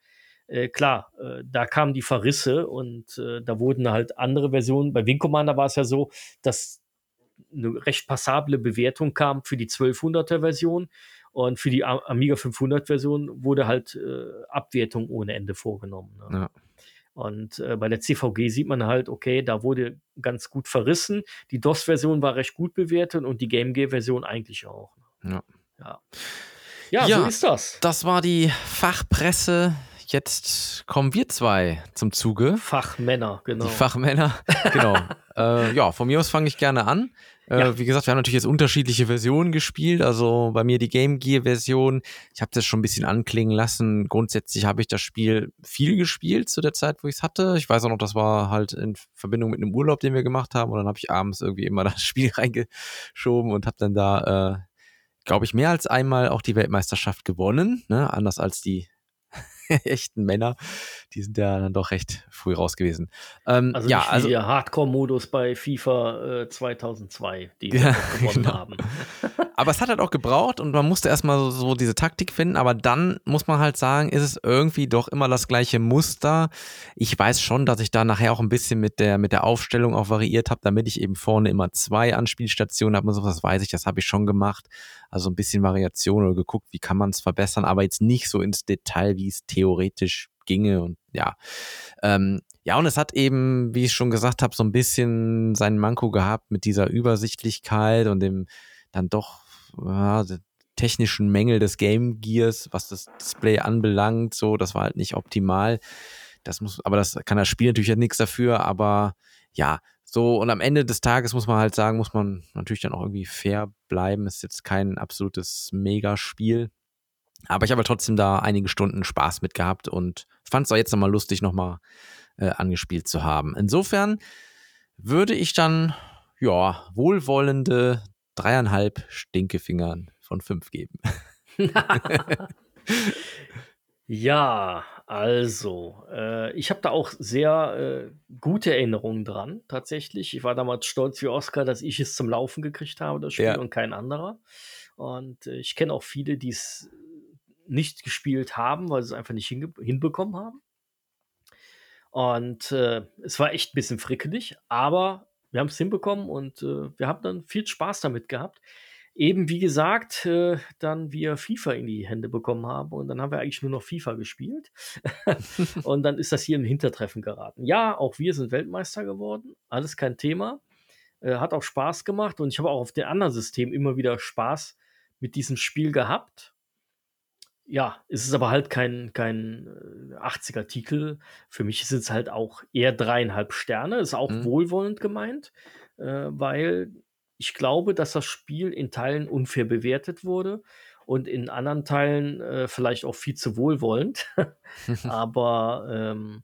Äh, klar, äh, da kamen die Verrisse und äh, da wurden halt andere Versionen. Bei Wing Commander war es ja so, dass eine recht passable Bewertung kam für die 1200er Version und für die Amiga 500 Version wurde halt äh, Abwertung ohne Ende vorgenommen. Ne? Ja. Und äh, bei der CVG sieht man halt, okay, da wurde ganz gut verrissen. Die DOS-Version war recht gut bewertet und die Game Gear-Version eigentlich auch. Ne? Ja. ja. Ja, so ist das. Das war die Fachpresse. Jetzt kommen wir zwei zum Zuge. Fachmänner, genau. Die Fachmänner, genau. äh, ja, von mir aus fange ich gerne an. Äh, ja. Wie gesagt, wir haben natürlich jetzt unterschiedliche Versionen gespielt. Also bei mir die Game Gear Version. Ich habe das schon ein bisschen anklingen lassen. Grundsätzlich habe ich das Spiel viel gespielt zu der Zeit, wo ich es hatte. Ich weiß auch noch, das war halt in Verbindung mit einem Urlaub, den wir gemacht haben. Und dann habe ich abends irgendwie immer das Spiel reingeschoben und habe dann da, äh, glaube ich, mehr als einmal auch die Weltmeisterschaft gewonnen. Ne? Anders als die echten Männer, die sind ja dann doch recht früh raus gewesen. Ähm, also ja, nicht also der Hardcore-Modus bei FIFA äh, 2002, die wir ja, gewonnen genau. haben. Aber es hat halt auch gebraucht und man musste erstmal so, so diese Taktik finden, aber dann muss man halt sagen, ist es irgendwie doch immer das gleiche Muster. Ich weiß schon, dass ich da nachher auch ein bisschen mit der, mit der Aufstellung auch variiert habe, damit ich eben vorne immer zwei Anspielstationen habe und sowas weiß ich, das habe ich schon gemacht. Also ein bisschen Variation oder geguckt, wie kann man es verbessern, aber jetzt nicht so ins Detail, wie es theoretisch ginge und ja. Ähm, ja, und es hat eben, wie ich schon gesagt habe, so ein bisschen seinen Manko gehabt mit dieser Übersichtlichkeit und dem dann doch ja, technischen Mängel des Game Gears, was das Display anbelangt. So, das war halt nicht optimal. Das muss, aber das kann das Spiel natürlich halt nichts dafür, aber ja, so, und am Ende des Tages muss man halt sagen, muss man natürlich dann auch irgendwie fair bleiben. Ist jetzt kein absolutes Megaspiel. Aber ich habe trotzdem da einige Stunden Spaß mit gehabt und fand es auch jetzt nochmal lustig, nochmal äh, angespielt zu haben. Insofern würde ich dann, ja, wohlwollende dreieinhalb Stinkefingern von fünf geben. ja, also, äh, ich habe da auch sehr äh, gute Erinnerungen dran, tatsächlich. Ich war damals stolz wie Oscar, dass ich es zum Laufen gekriegt habe, das Spiel, ja. und kein anderer. Und äh, ich kenne auch viele, die es nicht gespielt haben, weil sie es einfach nicht hinbekommen haben. Und äh, es war echt ein bisschen frickelig, aber wir haben es hinbekommen und äh, wir haben dann viel Spaß damit gehabt eben wie gesagt, äh, dann wir FIFA in die Hände bekommen haben und dann haben wir eigentlich nur noch FIFA gespielt. und dann ist das hier im Hintertreffen geraten. Ja, auch wir sind Weltmeister geworden, alles kein Thema. Äh, hat auch Spaß gemacht und ich habe auch auf den anderen Systemen immer wieder Spaß mit diesem Spiel gehabt. Ja, es ist aber halt kein, kein 80er-Titel. Für mich sind es halt auch eher dreieinhalb Sterne. Ist auch mhm. wohlwollend gemeint, äh, weil ich glaube, dass das Spiel in Teilen unfair bewertet wurde und in anderen Teilen äh, vielleicht auch viel zu wohlwollend. Aber ähm,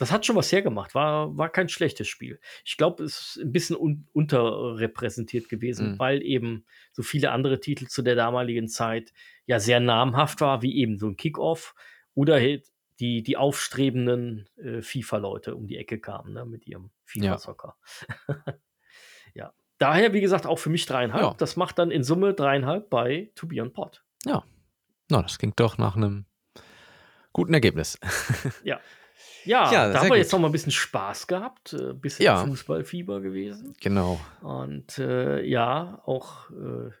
das hat schon was hergemacht. War, war kein schlechtes Spiel. Ich glaube, es ist ein bisschen un unterrepräsentiert gewesen, mhm. weil eben so viele andere Titel zu der damaligen Zeit ja sehr namhaft war, wie eben so ein Kickoff oder halt die, die aufstrebenden äh, FIFA-Leute um die Ecke kamen ne, mit ihrem FIFA-Soccer. Ja. ja daher, wie gesagt, auch für mich dreieinhalb. Ja. Das macht dann in Summe dreieinhalb bei To Be On Pod. Ja. Na, das klingt doch nach einem guten Ergebnis. ja. Ja, ja da haben wir gut. jetzt noch mal ein bisschen Spaß gehabt, ein äh, bisschen ja. Fußballfieber gewesen. Genau. Und äh, ja, auch äh,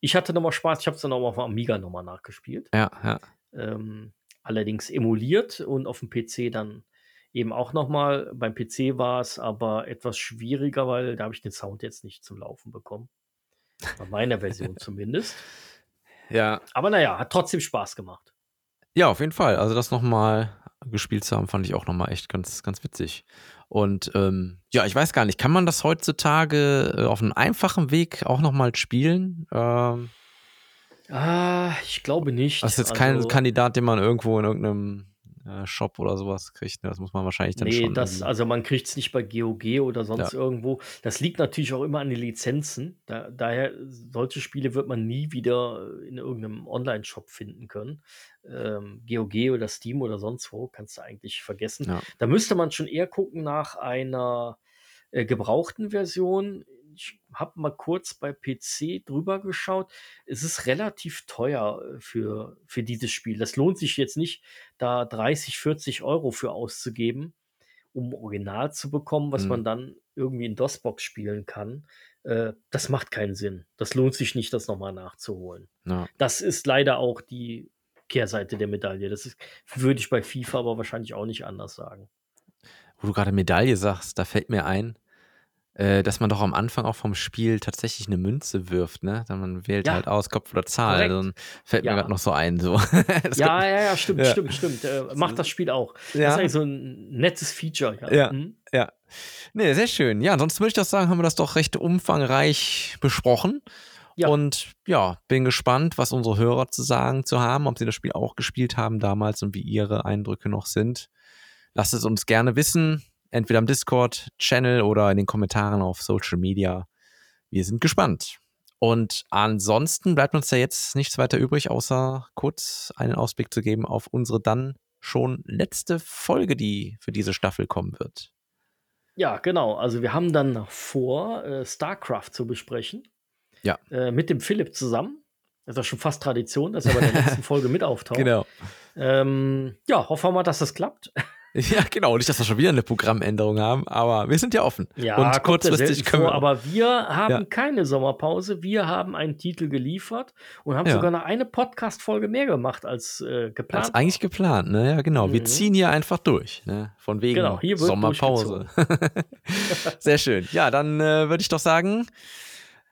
ich hatte noch mal Spaß. Ich habe es dann auch auf Amiga noch mal nachgespielt. Ja, ja. Ähm, allerdings emuliert und auf dem PC dann eben auch nochmal. Beim PC war es aber etwas schwieriger, weil da habe ich den Sound jetzt nicht zum Laufen bekommen. Bei meiner Version zumindest. Ja. Aber naja, hat trotzdem Spaß gemacht. Ja, auf jeden Fall. Also das nochmal gespielt zu haben, fand ich auch nochmal echt ganz, ganz witzig. Und ähm, ja, ich weiß gar nicht, kann man das heutzutage äh, auf einem einfachen Weg auch nochmal spielen? Ähm, ah, ich glaube nicht. Das ist jetzt also, kein Kandidat, den man irgendwo in irgendeinem Shop oder sowas kriegt. Ne? Das muss man wahrscheinlich dann Nee, schon. das, also man kriegt es nicht bei GOG oder sonst Ja. irgendwo. Das liegt natürlich auch immer an den Lizenzen. Da, daher, solche Spiele wird man nie wieder in irgendeinem Online-Shop finden können. Ähm, GOG oder Steam oder sonst wo, kannst du eigentlich vergessen. Ja. Da müsste man schon eher gucken nach einer äh, gebrauchten Version. Ich habe mal kurz bei PC drüber geschaut. Es ist relativ teuer äh, für, für dieses Spiel. Das lohnt sich jetzt nicht, da 30, 40 Euro für auszugeben, um Original zu bekommen, was Mhm. man dann irgendwie in DOS-Box spielen kann. Äh, das macht keinen Sinn. Das lohnt sich nicht, das nochmal nachzuholen. Ja. Das ist leider auch die Kehrseite der Medaille. Das ist, würde ich bei FIFA aber wahrscheinlich auch nicht anders sagen. Wo du gerade Medaille sagst, da fällt mir ein, äh, dass man doch am Anfang auch vom Spiel tatsächlich eine Münze wirft, ne? Dann man wählt Ja. halt aus Kopf oder Zahl. Dann fällt mir Ja. gerade noch so ein. So. Ja, ja, ja, stimmt, Ja. stimmt, stimmt. Äh, macht das Spiel auch. Das ist eigentlich so ein nettes Feature. Ja. Ja. Mhm. Ja. Nee, sehr schön. Ja, ansonsten würde ich doch sagen, haben wir das doch recht umfangreich besprochen. Ja. Und ja, bin gespannt, was unsere Hörer zu sagen zu haben, ob sie das Spiel auch gespielt haben damals und wie ihre Eindrücke noch sind. Lasst es uns gerne wissen, entweder am Discord-Channel oder in den Kommentaren auf Social Media. Wir sind gespannt. Und ansonsten bleibt uns ja jetzt nichts weiter übrig, außer kurz einen Ausblick zu geben auf unsere dann schon letzte Folge, die für diese Staffel kommen wird. Ja, genau. Also wir haben dann vor, äh, StarCraft zu besprechen. Ja. Äh, mit dem Philipp zusammen. Das ist schon fast Tradition, dass er bei der letzten Folge mit auftaucht. Genau. Ähm, ja, hoffen wir mal, dass das klappt. Ja, genau. Nicht, dass wir schon wieder eine Programmänderung haben, aber wir sind ja offen. Ja, und kurzfristig können vor, wir. aber wir haben Ja. keine Sommerpause. Wir haben einen Titel geliefert und haben Ja. sogar noch eine Podcast-Folge mehr gemacht als äh, geplant. als eigentlich geplant, ne? Ja, genau. Wir Mhm. ziehen hier einfach durch, ne? Von wegen Genau, Sommerpause. Sehr schön. Ja, dann äh, würde ich doch sagen,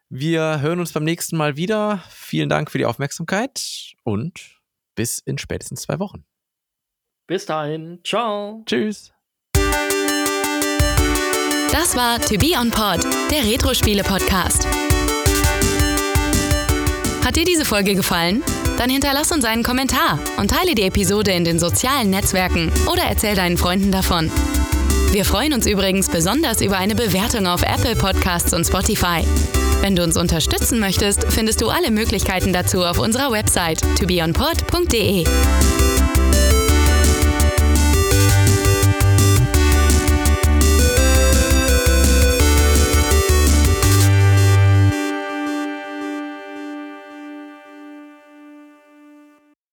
wir hören uns beim nächsten Mal wieder. Vielen Dank für die Aufmerksamkeit und bis in spätestens zwei Wochen. Bis dahin. Ciao. Tschüss. Das war To Be On Pod, der Retro-Spiele-Podcast. Hat dir diese Folge gefallen? Dann hinterlass uns einen Kommentar und teile die Episode in den sozialen Netzwerken oder erzähl deinen Freunden davon. Wir freuen uns übrigens besonders über eine Bewertung auf Apple Podcasts und Spotify. Wenn du uns unterstützen möchtest, findest du alle Möglichkeiten dazu auf unserer Website tobeonpod.de.